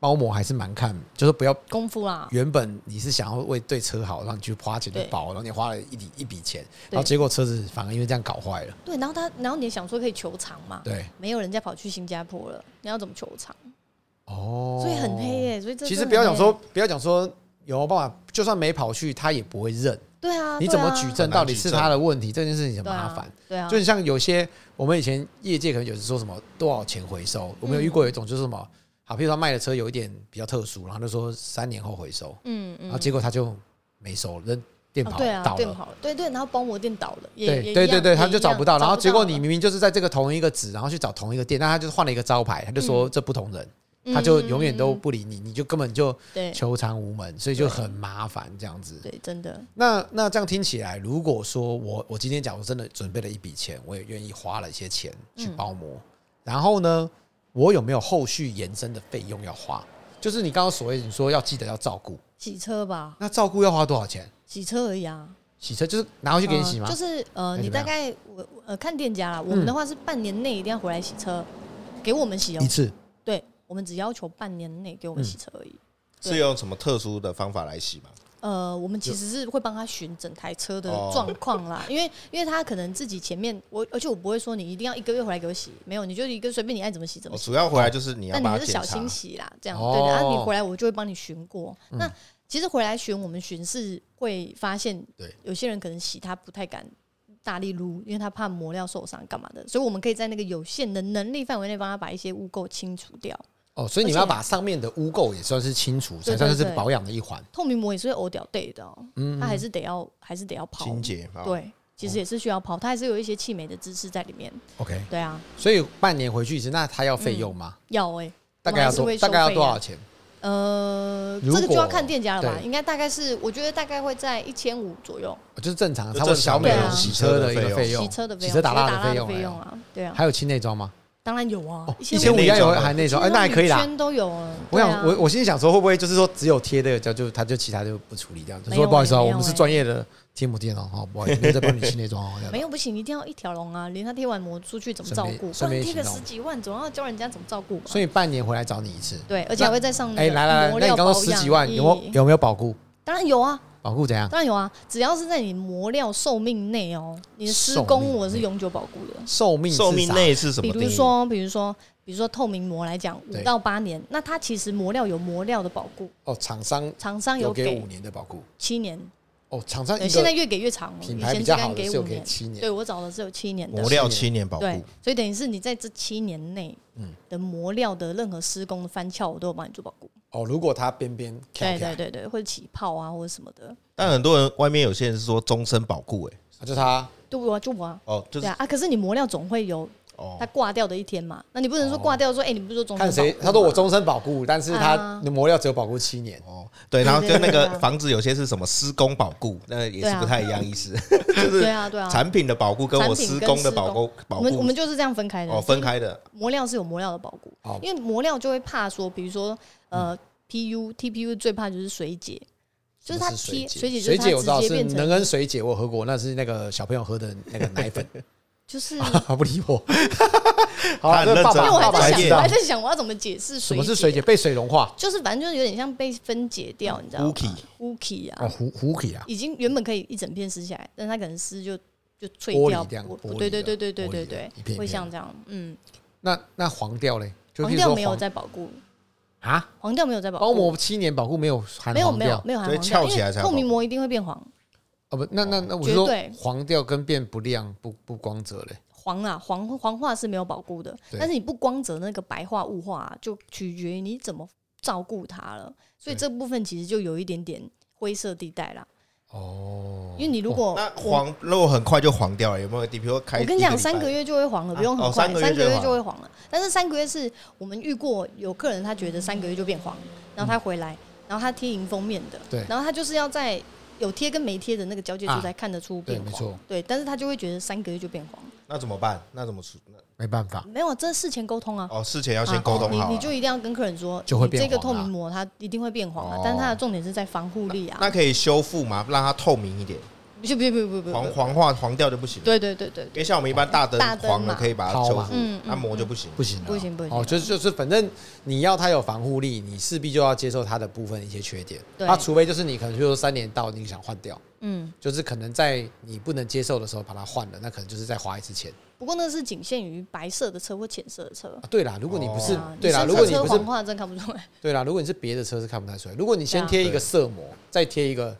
包膜还是蛮看，就是不要功夫啦。原本你是想要为对车好，让你去花钱去包，然后你花了一笔一笔钱，然后结果车子反而因为这样搞坏了。对，然后他，然后你想说可以求偿嘛？对，没有人家跑去新加坡了，你要怎么求偿？哦，所以很黑耶。所以其实不要讲说，不要讲说有办法，就算没跑去，他也不会认。对啊，你怎么举证到底是他的问题？这件事情很麻烦。对啊，就像有些我们以前业界可能有时说什么多少钱回收，我们有遇过有一种就是什么，好，譬如说卖的车有一点比较特殊，然后就说三年后回收，嗯嗯，然后结果他就没收，人店跑倒了，对对，然后包膜店倒了，对对对对，他就找不到，然后结果你明明就是在这个同一个址，然后去找同一个店，但他就是换了一个招牌，他就说这不同人。他就永远都不理你，你就根本就求偿无门，所以就很麻烦这样子。对，真的。那那这样听起来，如果说我我今天假如真的准备了一笔钱，我也愿意花了一些钱去包膜，然后呢，我有没有后续延伸的费用要花？就是你刚刚所谓你说要记得要照顾洗车吧？那照顾要花多少钱？洗车而已啊。洗车就是拿回去给你洗吗？就是呃，你大概我呃看店家啦，我们的话是半年内一定要回来洗车，给我们洗哦。一次。对。我们只要求半年内给我们洗车而已。是用什么特殊的方法来洗吗？呃，我们其实是会帮他巡整台车的状况啦，因为因为他可能自己前面我，而且我不会说你一定要一个月回来给我洗，没有，你就一个随便你爱怎么洗怎么洗。主要回来就是你要，那你是小清洗啦，这样对的。然后你回来我就会帮你巡过。那其实回来巡我们巡是会发现，对，有些人可能洗他不太敢大力撸，因为他怕磨料受伤干嘛的，所以我们可以在那个有限的能力范围内帮他把一些污垢清除掉。哦，所以你们要把上面的污垢也算是清除，才算是保养的一环。透明膜也是会欧掉对的，嗯，它还是得要，还是得要抛清洁。对，其实也是需要抛，它还是有一些气美的知识在里面。OK，对啊。所以半年回去一次，那它要费用吗？要哎，大概要多，大概要多少钱？呃，这个就要看店家了吧。应该大概是，我觉得大概会在一千五左右，就是正常，差不多小美容洗车的一个费用，洗车的费用，洗车打蜡的费用啊，对啊。还有清内装吗？当然有啊，一千五应该有含那种，哎，那还可以啦。圈都有啊。我想，我我心里想说，会不会就是说只有贴这个胶，就他就其他就不处理这样子？说不好意思啊，我们是专业的贴膜店哦，哈，不好意思，没在帮你清那种哦。没有不行，一定要一条龙啊，连他贴完膜出去怎么照顾？不然贴个十几万，总要教人家怎么照顾吧。所以半年回来找你一次，对，而且还会再上。哎，来来来，那你刚刚十几万有没有有没有保固？当然有啊。保固怎样？当然有啊，只要是在你磨料寿命内哦，你的施工我是永久保固的。寿命寿命内是什么？比如说，比如说，比如说透明膜来讲，五到八年，那它其实磨料有磨料的保固。哦，厂商厂商有给五年的保固，七年。哦，厂商现在越给越长了，品牌比较好的是有给七年。对我找的是有七年的磨料，七年保护。对，所以等于是你在这七年内，嗯，的磨料的任何施工的翻翘，我都有帮你做保固。哦，如果它边边对对对对，或者起泡啊，或者什么的。但很多人外面有些人是说终身保固，哎，就他，对啊，就我啊，哦，对啊，啊，可是你磨料总会有。它挂掉的一天嘛，那你不能说挂掉说，哎，你不是说终身？看谁？他说我终身保固，但是他的磨料只有保固七年。哦，对，然后跟那个房子有些是什么施工保固，那也是不太一样意思。就是对啊，对啊，产品的保固跟我施工的保固，我们我们就是这样分开的。哦，分开的。磨料是有磨料的保固，因为磨料就会怕说，比如说呃，PU、TPU 最怕就是水解，就是它贴水解，水解我知道是能跟水解，我喝过，那是那个小朋友喝的那个奶粉。就是 不理我，好，因为我还在想，我还在想我要怎么解释水解。什么是水解？被水融化，就是反正就是有点像被分解掉，你知道吗？Hooky，Hooky 啊，已经原本可以一整片撕下来，但它可能撕就就脆掉，对对对对对对对，会像这样，嗯。那那黄掉嘞？黄掉没有在保固啊？黄掉没有在保护，包膜七年保护没有含没有没有没有含黄掉，因为透明膜一定会变黄。哦不，那那那我说黄掉跟变不亮不不光泽嘞，黄啊黄黄化是没有保护的，但是你不光泽那个白化雾化就取决于你怎么照顾它了，所以这部分其实就有一点点灰色地带啦。哦，因为你如果那黄如果很快就黄掉了，有没有？比如说开，我跟你讲，三个月就会黄了，不用很快，三个月就会黄了。但是三个月是我们遇过有客人，他觉得三个月就变黄，然后他回来，然后他贴迎封面的，对，然后他就是要在。有贴跟没贴的那个交界处才看得出变黄，对，没错，对，但是他就会觉得三个月就变黄，那怎么办？那怎么处？没办法，没有，这事前沟通啊。哦，事前要先沟通好，你你就一定要跟客人说，就会变这个透明膜它一定会变黄啊，但是它的重点是在防护力啊。那可以修复吗？让它透明一点。不不不不不，黄黄化黄掉就不行。对对对对，因为像我们一般大灯黄了可以把它修复，按摩就不行，不行不行不行。哦，就是就是，反正你要它有防护力，你势必就要接受它的部分一些缺点。那除非就是你可能就说三年到你想换掉，嗯，就是可能在你不能接受的时候把它换了，那可能就是再花一次钱。不过那是仅限于白色的车或浅色的车。对啦，如果你不是对啦，如果你不是黄化，真看不出来。对啦，如果你是别的车是看不太出来。如果你先贴一个色膜，再贴一个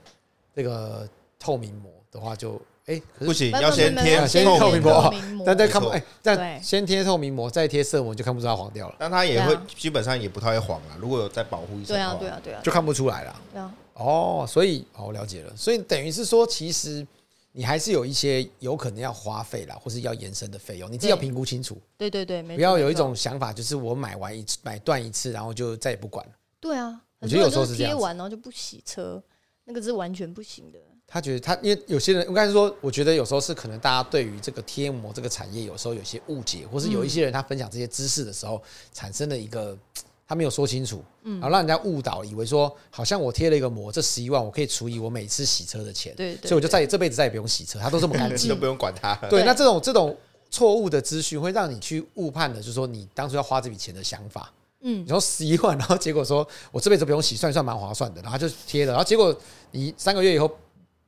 这个透明膜的话，就。哎，不行，要先贴先透明膜，但再看不哎，但先贴透明膜，再贴色膜，就看不出它黄掉了。但它也会基本上也不太会黄了。如果有再保护一层，对啊，对啊，对啊，就看不出来了。哦，所以哦，我了解了。所以等于是说，其实你还是有一些有可能要花费啦，或是要延伸的费用，你自己要评估清楚。对对对，不要有一种想法，就是我买完一次买断一次，然后就再也不管了。对啊，我觉得有时候是贴完然后就不洗车，那个是完全不行的。他觉得他，因为有些人，我刚才说，我觉得有时候是可能大家对于这个贴膜这个产业有时候有些误解，或是有一些人他分享这些知识的时候产生了一个他没有说清楚，嗯，然后让人家误导，以为说好像我贴了一个膜，这十一万我可以除以我每次洗车的钱，对，所以我就再也这辈子再也不用洗车，他都这么干净，都不用管他。对，那这种这种错误的资讯会让你去误判的，就是说你当初要花这笔钱的想法，嗯，然后十一万，然后结果说我这辈子不用洗，算算蛮划算的，然后就贴了，然后结果你三个月以后。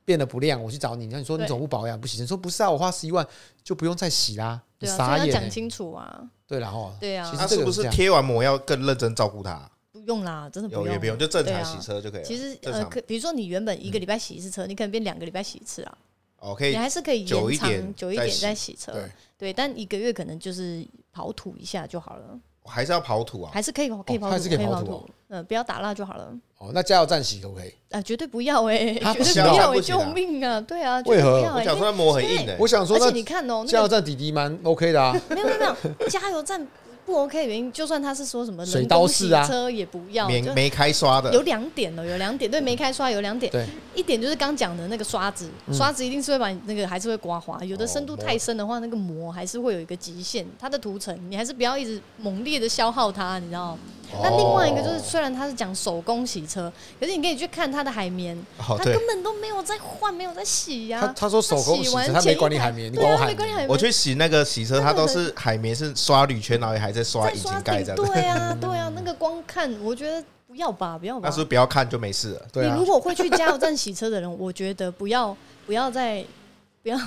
变得不亮，我去找你，那你说你怎么不保养不洗？你说不是啊，我花十一万就不用再洗啦。对啊，要讲清楚啊。对，然后对啊，他是不是贴完膜要更认真照顾它？不用啦，真的不用，也不用，就正常洗车就可以了。其实呃，可比如说你原本一个礼拜洗一次车，你可能变两个礼拜洗一次啊。哦，可以，你还是可以延长久一点，久一点再洗车。对对，但一个月可能就是跑土一下就好了。还是要跑土啊？还是可以可以跑土，还是可以跑土。嗯，不要打蜡就好了。哦，那加油站洗可不可以？啊，绝对不要哎！绝对不要，救命啊！对啊，为何？我想说膜很硬的。我想说，而且你看哦，加油站底底蛮 OK 的啊。没有没有没有，加油站。不 OK 的原因，就算他是说什么水刀式啊，车也不要，没没开刷的，有两点哦，有两点，对，没开刷有两点，对，一点就是刚讲的那个刷子，刷子一定是会把你那个还是会刮花，有的深度太深的话，那个膜还是会有一个极限，它的涂层你还是不要一直猛烈的消耗它，你知道。那另外一个就是，虽然他是讲手工洗车，可是你可以去看他的海绵，他根本都没有在换，没有在洗呀。他他说手工洗车，他没管理海绵，你管我海绵。我去洗那个洗车，他都是海绵是刷铝圈，然后还在刷引擎盖这样。对啊，对啊，那个光看，我觉得不要吧，不要吧。那是不要看就没事了。你如果会去加油站洗车的人，我觉得不要不要再不要。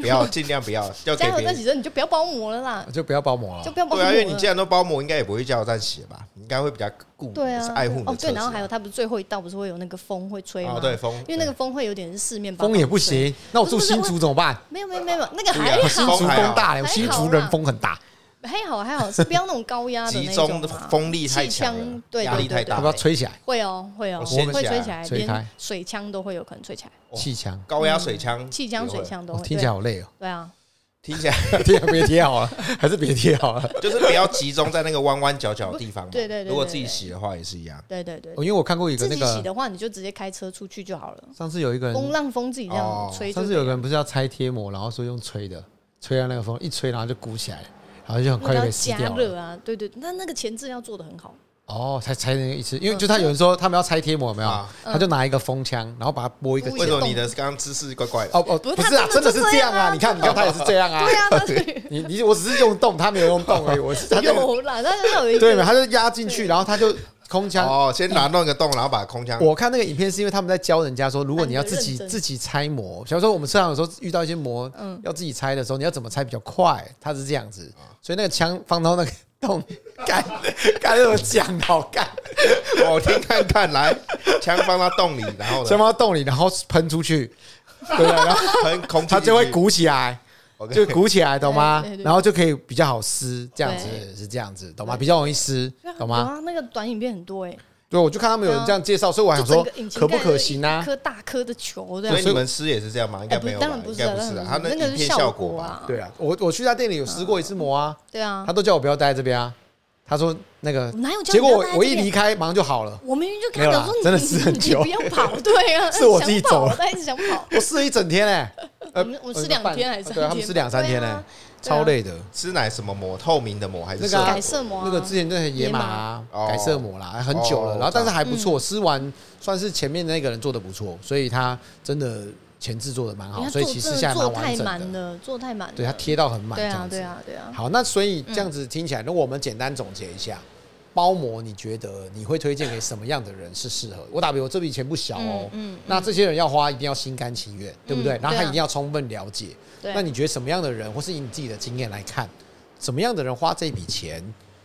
不要，尽量不要。要加油站洗车，你就不要包膜了啦。就不要包膜了。就不要包膜。对啊，因为你既然都包膜，应该也不会加油站洗了吧？应该会比较顾，对啊，爱护。哦，对，然后还有，它不是最后一道不是会有那个风会吹吗？对，风。因为那个风会有点是四面八方。风也不行，那我住新竹怎么办？没有没有没有，那个还好。新竹风大，新竹人风很大。还好还好，是不要那种高压的集中的风力太强，对压力太大，要不要吹起来？会哦会哦，会吹起来，连水枪都会有可能吹起来。气枪、高压水枪、气枪、水枪都会。听起来好累哦。对啊。听起来，贴别贴好了，还是别贴好了。就是不要集中在那个弯弯角角的地方。对对对。如果自己洗的话也是一样。对对对。因为我看过一个那个。自己洗的话，你就直接开车出去就好了。上次有一个人。风浪风自己这样吹。上次有个人不是要拆贴膜，然后说用吹的，吹到那个风一吹，然后就鼓起来，然后就很快就可以撕掉。加热啊，对对，那那个前置要做的很好。哦，才才那个一次，因为就他有人说他们要拆贴膜，有没有？他就拿一个风枪，然后把它拨一个。为什么你的刚刚姿势怪怪的？哦哦，不是啊，真的是这样啊！你看，你看，他也是这样啊。对啊，你你我只是用动，他没有用动而已。我是有啦，他是有一。对嘛？他就压进去，然后他就空腔。哦，先拿弄个洞，然后把空腔。我看那个影片是因为他们在教人家说，如果你要自己自己拆模，比如说我们车上有时候遇到一些膜，要自己拆的时候，你要怎么拆比较快？他是这样子，所以那个枪放到那个。洞 干干那么讲好干，我听看看来，枪放到洞里，然后枪放到洞里，然后喷出去，对，然后喷空气，它就会鼓起来，就鼓起来，懂吗？然后就可以比较好撕，这样子是这样子，懂吗？比较容易撕，懂吗？那个短影片很多哎。对，我就看他们有人这样介绍，所以我还想说可不可行啊？颗大颗的球这样，所以你们撕也是这样吗？应该没有，当然不是，啊。他那个是效果啊。对啊，我我去他店里有撕过一次膜啊。对啊，他都叫我不要待在这边啊。他说那个，结果我我一离开马上就好了。我明明就看到说真的是很久，不要跑，对啊，是我自己走了，他一直想跑。我试了一整天哎，我们我试两天还是？对，他们试两三天呢。超累的，吃奶什么膜？透明的膜还是那个改色膜？那个之前那个野马改色膜啦，很久了，然后但是还不错，撕完算是前面那个人做的不错，所以他真的前置做的蛮好，所以其实现在蛮完整的，做太满，对它贴到很满，对啊对啊对啊。好，那所以这样子听起来，那我们简单总结一下，包膜你觉得你会推荐给什么样的人是适合？我打比我这笔钱不小哦，嗯，那这些人要花一定要心甘情愿，对不对？然后他一定要充分了解。那你觉得什么样的人，或是以你自己的经验来看，什么样的人花这笔钱，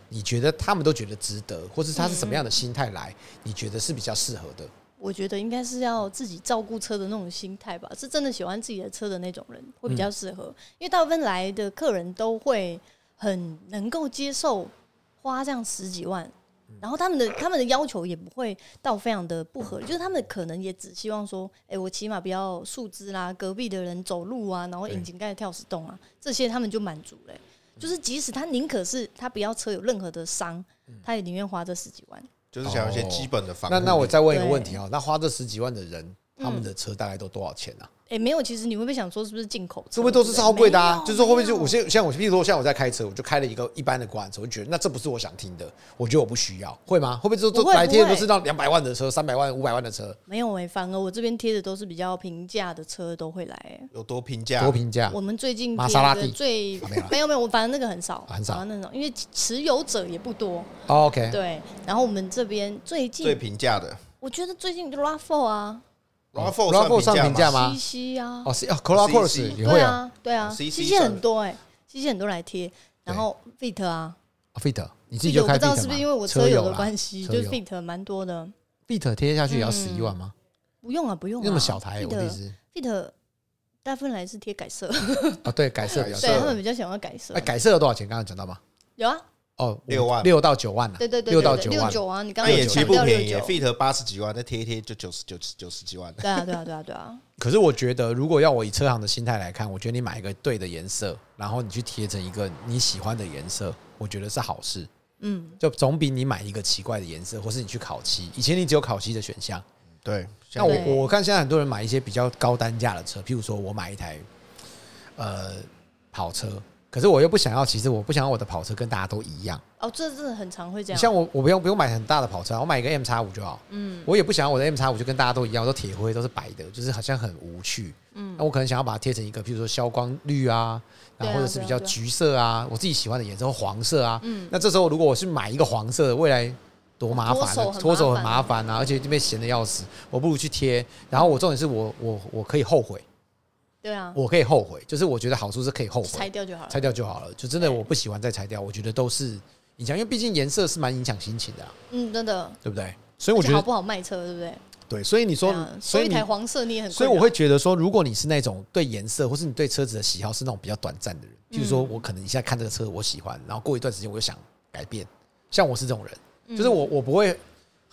你觉得他们都觉得值得，或是他是什么样的心态来，你觉得是比较适合的？我觉得应该是要自己照顾车的那种心态吧，是真的喜欢自己的车的那种人会比较适合，因为大部分来的客人都会很能够接受花这样十几万。然后他们的他们的要求也不会到非常的不合理，就是他们可能也只希望说，哎，我起码不要树枝啦，隔壁的人走路啊，然后引擎盖跳石洞啊，这些他们就满足了。就是即使他宁可是他不要车有任何的伤，他也宁愿花这十几万。就是想要一些基本的防护。那那我再问一个问题啊，那花这十几万的人，他们的车大概都多少钱呢？哎，没有，其实你会不会想说是不是进口车？会不会都是超贵的啊？就是说会不会就我现像我，譬如说像我在开车，我就开了一个一般的管车，我就觉得那这不是我想听的，我觉得我不需要，会吗？会不会就都来贴都是到两百万的车、三百万、五百万的车？没有哎，反而我这边贴的都是比较平价的车都会来。有多平价？多平价？我们最近玛莎拉蒂最没有没有，我反正那个很少很少那种，因为持有者也不多。OK，对。然后我们这边最近最平价的，我觉得最近 RAV4 啊。RAV4 算平价吗？七七啊，哦是啊，Corolla Cross 也会啊，对啊，七七很多哎，七七很多来贴，然后 Fit 啊，Fit 你自己就开不知道是不是因为我车友的关系，就是 Fit 蛮多的。Fit 贴下去也要十一万吗？不用啊，不用，那么小台，我的意思。Fit 大部分来是贴改色啊，对，改色比较，对他们比较喜欢改色。哎，改色要多少钱？刚刚讲到吗？有啊。哦，六万六到九万呢？对对对，六到九万。六九啊，你刚刚也其实不便宜，Fit 八十几万，再贴一贴就九十九十九十几万。对啊，对啊，对啊，对啊。可是我觉得，如果要我以车行的心态来看，我觉得你买一个对的颜色，然后你去贴成一个你喜欢的颜色，我觉得是好事。嗯，就总比你买一个奇怪的颜色，或是你去烤漆。以前你只有烤漆的选项。对。那我我看现在很多人买一些比较高单价的车，譬如说我买一台呃跑车。可是我又不想要，其实我不想要我的跑车跟大家都一样。哦，这真的很常会这样。像我，我不用不用买很大的跑车，我买一个 M 叉五就好。嗯，我也不想要我的 M 叉五就跟大家都一样，都铁灰，都是白的，就是好像很无趣。嗯，那我可能想要把它贴成一个，譬如说消光绿啊，然后或者是比较橘色啊，我自己喜欢的颜色，或黄色啊。嗯，那这时候如果我是买一个黄色的，未来多麻烦啊，脱手很麻烦啊，而且这边闲的要死，我不如去贴。然后我重点是我我我可以后悔。对啊，我可以后悔，就是我觉得好处是可以后悔，拆掉就好了，拆掉就好了。就真的我不喜欢再拆掉，我觉得都是影响，因为毕竟颜色是蛮影响心情的。嗯，真的，对不对？所以我觉得好不好卖车，对不对？对，所以你说，所以一台黄色你也很，所以我会觉得说，如果你是那种对颜色，或是你对车子的喜好是那种比较短暂的人，譬如说我可能你现在看这个车我喜欢，然后过一段时间我又想改变，像我是这种人，就是我我不会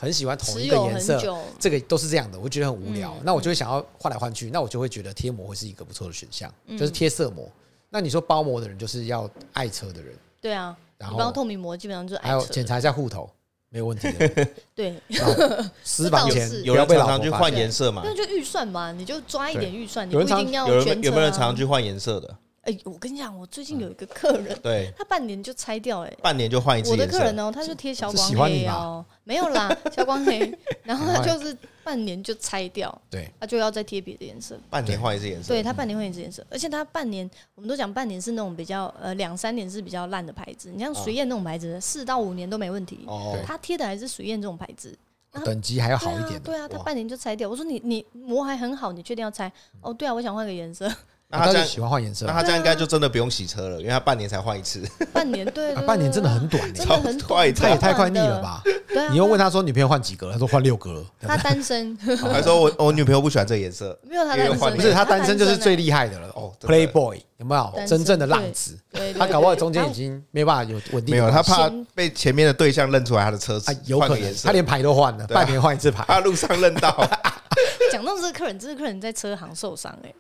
很喜欢同一个颜色，这个都是这样的，我觉得很无聊，那我就会想要换来换去，那我就会觉得贴膜会是一个不错的选项，就是贴色膜。那你说包膜的人就是要爱车的人，对啊，然后透明膜基本上就是还有检查一下户头。没有问题的，对，私房钱有人常常去换颜色嘛？那就预算嘛，你就抓一点预算，你不一定要全车。有没有人常常去换颜色的？哎，我跟你讲，我最近有一个客人，对，他半年就拆掉，哎，半年就换一次。我的客人呢，他就贴消光黑哦，没有啦，消光黑，然后他就是半年就拆掉，对，他就要再贴别的颜色，半年换一次颜色，对他半年换一次颜色，而且他半年，我们都讲半年是那种比较呃两三年是比较烂的牌子，你像水燕那种牌子，四到五年都没问题，哦，他贴的还是水燕这种牌子，等级还要好一点，对啊，他半年就拆掉，我说你你膜还很好，你确定要拆？哦，对啊，我想换个颜色。那他这样喜欢换颜色，那他这样应该就真的不用洗车了，因为他半年才换一次。半年对，半年真的很短，超快，他也太快腻了吧？你又问他说女朋友换几个？他说换六个了。他单身，他说我我女朋友不喜欢这颜色，没有他单身，不是他单身就是最厉害的了哦，Playboy 有没有真正的浪子？他搞不好中间已经没办法有稳定，没有他怕被前面的对象认出来他的车子，有可能他连牌都换了，半年换一次牌，他路上认到。讲到这个客人，这个客人在车行受伤哎。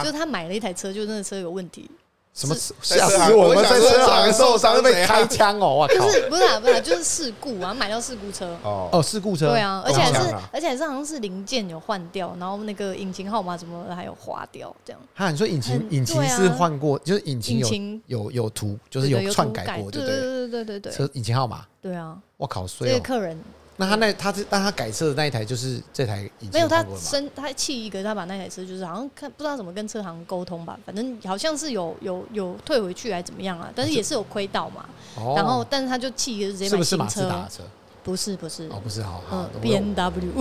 就是他买了一台车，就那个车有问题。什么？吓死我们！在车行受伤，被开枪哦！哇靠！就是不是啊，不是，就是事故啊，买到事故车。哦哦，事故车。对啊，而且还是，而且还是好像是零件有换掉，然后那个引擎号码什么还有划掉，这样。哈，你说引擎引擎是换过，就是引擎有有有图，就是有篡改过，对对对对对对。车引擎号码。对啊。我靠！所以这个客人。那他那他是，但他改车的那一台就是这台引擎，没有他生他气一个，他把那台车就是好像看不知道怎么跟车行沟通吧，反正好像是有有有退回去还是怎么样啊，但是也是有亏到嘛。哦、然后但是他就气一个，直接买新车。是不是马自达车？不是不是哦不是好好 B N W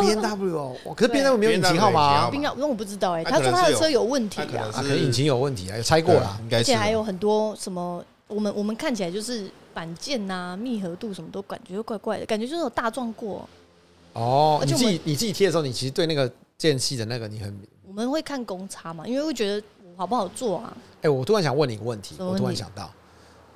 B N W 哦，可是 B N W 没有引擎号吗？因为我不知道哎，他说他的车有问题啊，可能引擎有问题啊，有拆过了，而且还有很多什么，我们我们看起来就是。板件呐、啊，密合度什么都感觉怪怪的，感觉就是有大撞过。哦，你自己你自己贴的时候，你其实对那个间隙的那个你很，我们会看公差嘛，因为会觉得好不好做啊。哎、欸，我突然想问你一个问题，我突然想到，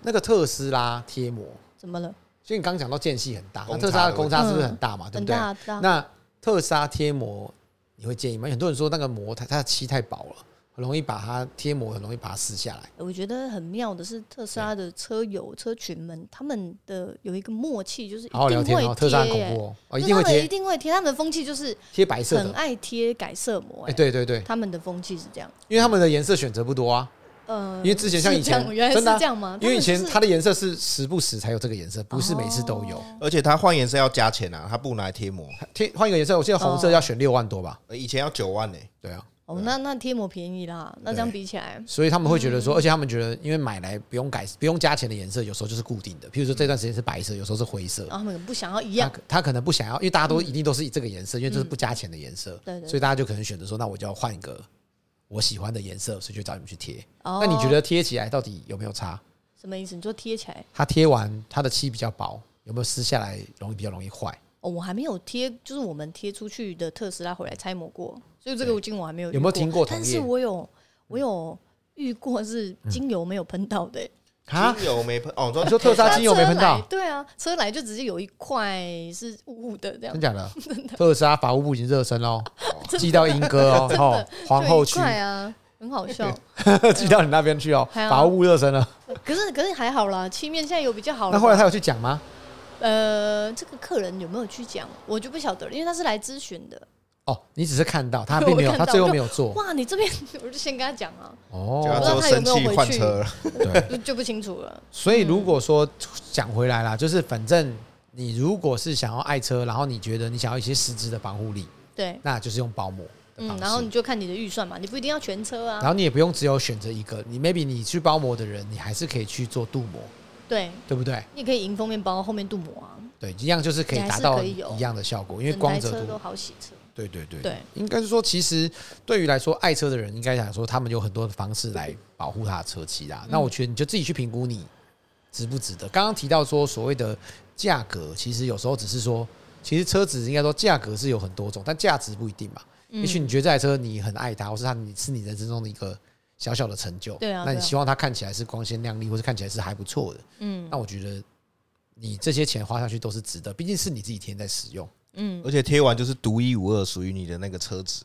那个特斯拉贴膜怎么了？所以你刚刚讲到间隙很大，那特斯拉的公差是不是很大嘛？嗯、对不对？那特斯拉贴膜你会建议吗？很多人说那个膜它它漆太薄了。很容易把它贴膜，很容易把它撕下来。我觉得很妙的是，特斯拉的车友车群们，他们的有一个默契，就是一定会贴。特斯拉很恐怖哦，一定会贴，一定会贴。他们的风气就是贴白色，很爱贴改色膜。哎，对对对，他们的风气是这样，因为他们的颜色选择不多啊。嗯，因为之前像以前真的这样吗？因为以前它的颜色是时不时才有这个颜色，不是每次都有。而且它换颜色要加钱啊，它不拿来贴膜，贴换一个颜色，我记得红色要选六万多吧？以前要九万呢。对啊。哦，那那贴膜便宜啦，那这样比起来，所以他们会觉得说，而且他们觉得，因为买来不用改、不用加钱的颜色，有时候就是固定的。譬如说这段时间是白色，有时候是灰色。他们不想要一样，他可能不想要，因为大家都一定都是这个颜色，因为这是不加钱的颜色。对，所以大家就可能选择说，那我就要换一个我喜欢的颜色，所以就找你们去贴。那你觉得贴起来到底有没有差？什么意思？你说贴起来，它贴完它的漆比较薄，有没有撕下来容易比较容易坏？哦，我还没有贴，就是我们贴出去的特斯拉回来拆膜过。所以这个金我还没有有没有听过？但是我有我有遇过是精油没有喷到的，精油没喷哦。你说特斯拉精油没喷到？对啊，车来就直接有一块是雾雾的这样。真假 的？特斯拉法务部已经热身喽，寄到莺歌哦，皇后区啊，很好笑，寄到你那边去哦，法务部热身了。可是可是还好啦，漆面现在有比较好。那后来他有去讲吗？呃，这个客人有没有去讲，我就不晓得了，因为他是来咨询的。哦，你只是看到他并没有，他最后没有做。哇，你这边 我就先跟他讲啊。哦，不知道他有没有回去，对，就不清楚了。所以如果说讲回来啦，就是反正你如果是想要爱车，然后你觉得你想要一些实质的防护力，对，那就是用包膜。嗯，然后你就看你的预算嘛，你不一定要全车啊。然后你也不用只有选择一个，你 maybe 你去包膜的人，你还是可以去做镀膜，对，对不对？你也可以迎风面包，后面镀膜啊。对，一样就是可以达到一样的效果，因为光泽度都好洗车。对对对，对，应该是说，其实对于来说，爱车的人应该想说，他们有很多的方式来保护他的车漆啦。那我觉得你就自己去评估你值不值得。刚刚提到说，所谓的价格，其实有时候只是说其实车子应该说价格是有很多种，但价值不一定嘛。嗯、也许你觉得这台车你很爱它，或是它你是你人生中的一个小小的成就，对啊，那你希望它看起来是光鲜亮丽，或是看起来是还不错的，嗯，那我觉得你这些钱花下去都是值得，毕竟是你自己天天在使用，嗯，而且贴完就是独一无二，属于你的那个车子。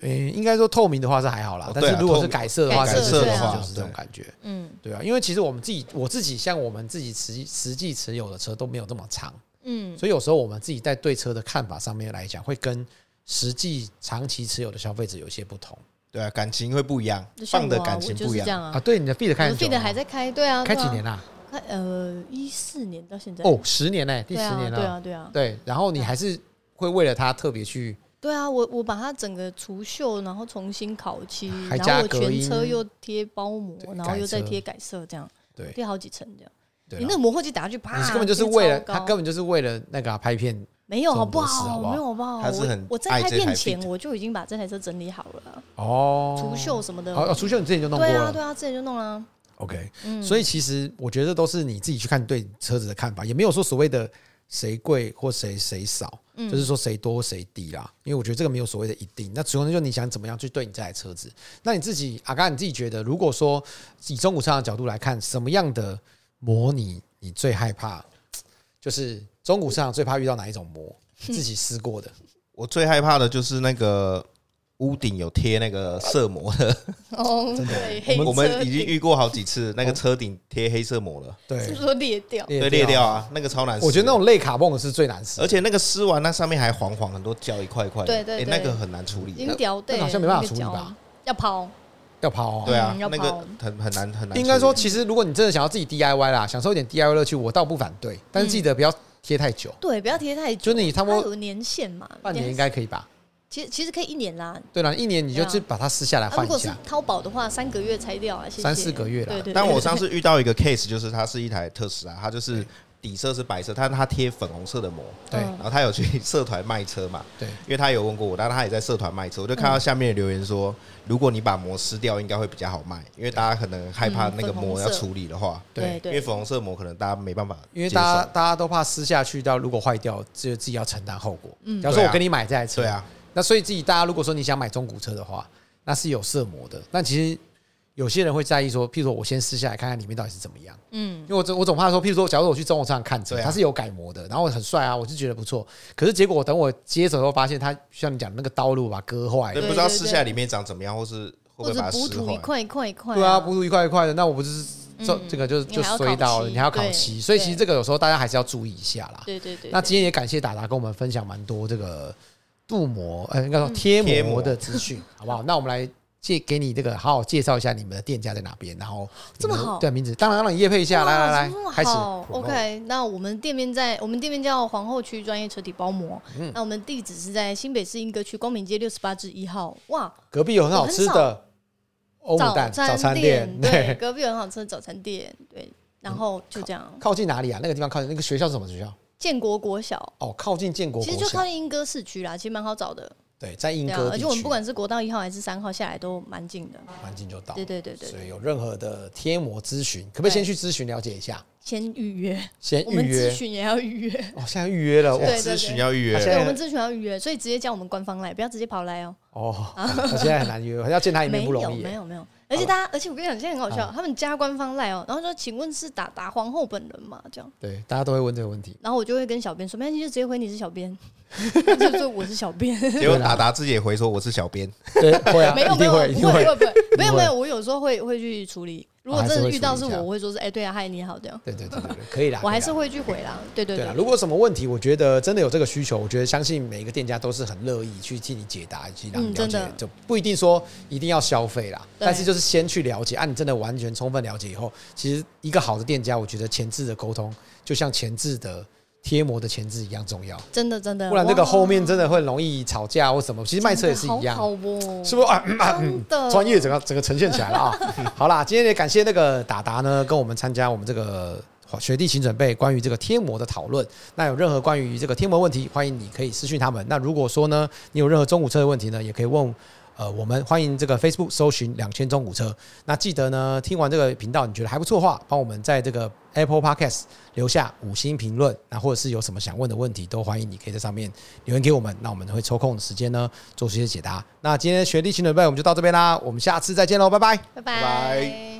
诶，应该说透明的话是还好啦，但是如果是改色的话，改色的话就是这种感觉。嗯，对啊，因为其实我们自己，我自己像我们自己实实际持有的车都没有这么长，嗯，所以有时候我们自己在对车的看法上面来讲，会跟实际长期持有的消费者有些不同。对啊，感情会不一样，放的感情不一样啊。对，你的 Fit 开，Fit 还在开，对啊，开几年啦？开呃一四年到现在哦，十年呢，第十年了，对啊，对啊，对。然后你还是会为了它特别去。对啊，我我把它整个除锈，然后重新烤漆，然后我全车又贴包膜，然后又再贴改色，这样，对，贴好几层这样。你那个磨合机打下去，啪，根本就是为了他，根本就是为了那个拍片。没有好不好？没有好不好？我我在拍片前我就已经把这台车整理好了。哦，除锈什么的。哦，除锈你之前就弄过了。对啊，对啊，之前就弄了。OK，所以其实我觉得都是你自己去看对车子的看法，也没有说所谓的。谁贵或谁谁少，就是说谁多谁低啦。因为我觉得这个没有所谓的一定。那主要就是你想怎么样去对你这台车子。那你自己阿刚，你自己觉得，如果说以中古车的角度来看，什么样的模拟你最害怕？就是中古市场最怕遇到哪一种模？自己试过的，我最害怕的就是那个。屋顶有贴那个色膜的哦，对，我们已经遇过好几次，那个车顶贴黑色膜了，对，是不是说裂掉？对，裂掉啊，那个超难撕。我觉得那种类卡泵是最难撕，而且那个撕完那上面还黄黄很多胶一块一块，对对，那个很难处理。银条对，好像没办法处理吧？要抛，要抛，对啊，那个很很难很难。应该说，其实如果你真的想要自己 DIY 啦，享受一点 DIY 乐趣，我倒不反对，但是记得不要贴太久。对，不要贴太久。就是你差不多有年限嘛，半年应该可以吧？其实其实可以一年啦，对啦，一年你就去把它撕下来换一下。如果是淘宝的话，三个月拆掉啊，三四个月啦。但我 上次遇到一个 case，就是它是一台特斯拉，它就是底色是白色，但是它贴粉红色的膜。对。然后他有去社团卖车嘛？对。因为他有问过我，但是他也在社团卖车，我就看到下面的留言说，如果你把膜撕掉，应该会比较好卖，因为大家可能害怕那个膜要处理的话，对，因为粉红色膜可能大家没办法，因为大家大家都怕撕下去，到如果坏掉，就自己要承担后果。嗯。假如说我跟你买这台车，对啊。那所以自己大家如果说你想买中古车的话，那是有色膜的。但其实有些人会在意说，譬如说我先撕下来看看里面到底是怎么样。嗯，因为我总我总怕说，譬如说，假如我去中古车上看车，它是有改模的，然后很帅啊，我就觉得不错。可是结果等我接手后发现，它像你讲的那个刀路把割坏，不知道撕下来里面长怎么样，或是会不会把它补土一块一块一块。对啊，补土一块一块的，那我不就是这这个就就衰到了，你还要烤漆，所以其实这个有时候大家还是要注意一下啦。对对对。那今天也感谢达达跟我们分享蛮多这个。镀膜，呃，应该说贴膜的资讯，好不好？那我们来介给你这个，好好介绍一下你们的店家在哪边，然后这么好，对名字，当然让你业配一下，来来来，开始。OK，那我们店面在我们店面叫皇后区专业车体包膜，嗯，那我们地址是在新北市莺歌区光明街六十八至一号。哇，隔壁有很好吃的欧姆蛋早餐店，对，隔壁有很好吃的早餐店，对，然后就这样。靠近哪里啊？那个地方靠近那个学校是什么学校？建国国小哦，靠近建国国小，其实就靠近莺歌市区啦，其实蛮好找的。对，在莺歌，而且我们不管是国道一号还是三号下来都蛮近的，蛮近就到。对对对对，所以有任何的贴膜咨询，可不可以先去咨询了解一下？先预约，先预约，咨询也要预约。哦，现在预约了，我，咨询要预约。对，我们咨询要预约，所以直接叫我们官方来，不要直接跑来哦。哦，现在很难约，要见他一面不容易。没有没有。而且大家，而且我跟你讲，现在很好笑，他们加官方赖哦，然后说，请问是打打皇后本人吗？这样，对，大家都会问这个问题。然后我就会跟小编说，没关系，就直接回你是小编，就说我是小编。结果达达自己也回说我是小编，对，会啊，没 有没有，不会不会会，没有没有，我有时候会会去处理。如果真的遇到是我，我会说是哎，对啊，嗨，你好，这样。对对对对，可以啦。我还是会去回啦。对对对。如果什么问题，我觉得真的有这个需求，我觉得相信每一个店家都是很乐意去替你解答，以及让你了解。就不一定说一定要消费啦，但是就是先去了解。啊，你真的完全充分了解以后，其实一个好的店家，我觉得前置的沟通就像前置的。贴膜的前置一样重要，真的真的，不然这个后面真的会容易吵架或什么。其实卖车也是一样，是不是啊？专业整个整个呈现起来了啊！好啦，今天也感谢那个达达呢，跟我们参加我们这个 学弟请准备关于这个贴膜的讨论。那有任何关于这个贴膜问题，欢迎你可以私讯他们。那如果说呢，你有任何中古车的问题呢，也可以问。呃，我们欢迎这个 Facebook 搜寻两千中古车。那记得呢，听完这个频道你觉得还不错的话，帮我们在这个 Apple Podcast 留下五星评论。那或者是有什么想问的问题，都欢迎你可以在上面留言给我们。那我们会抽空的时间呢，做出一些解答。那今天学历请准备，我们就到这边啦，我们下次再见喽，拜拜，拜拜。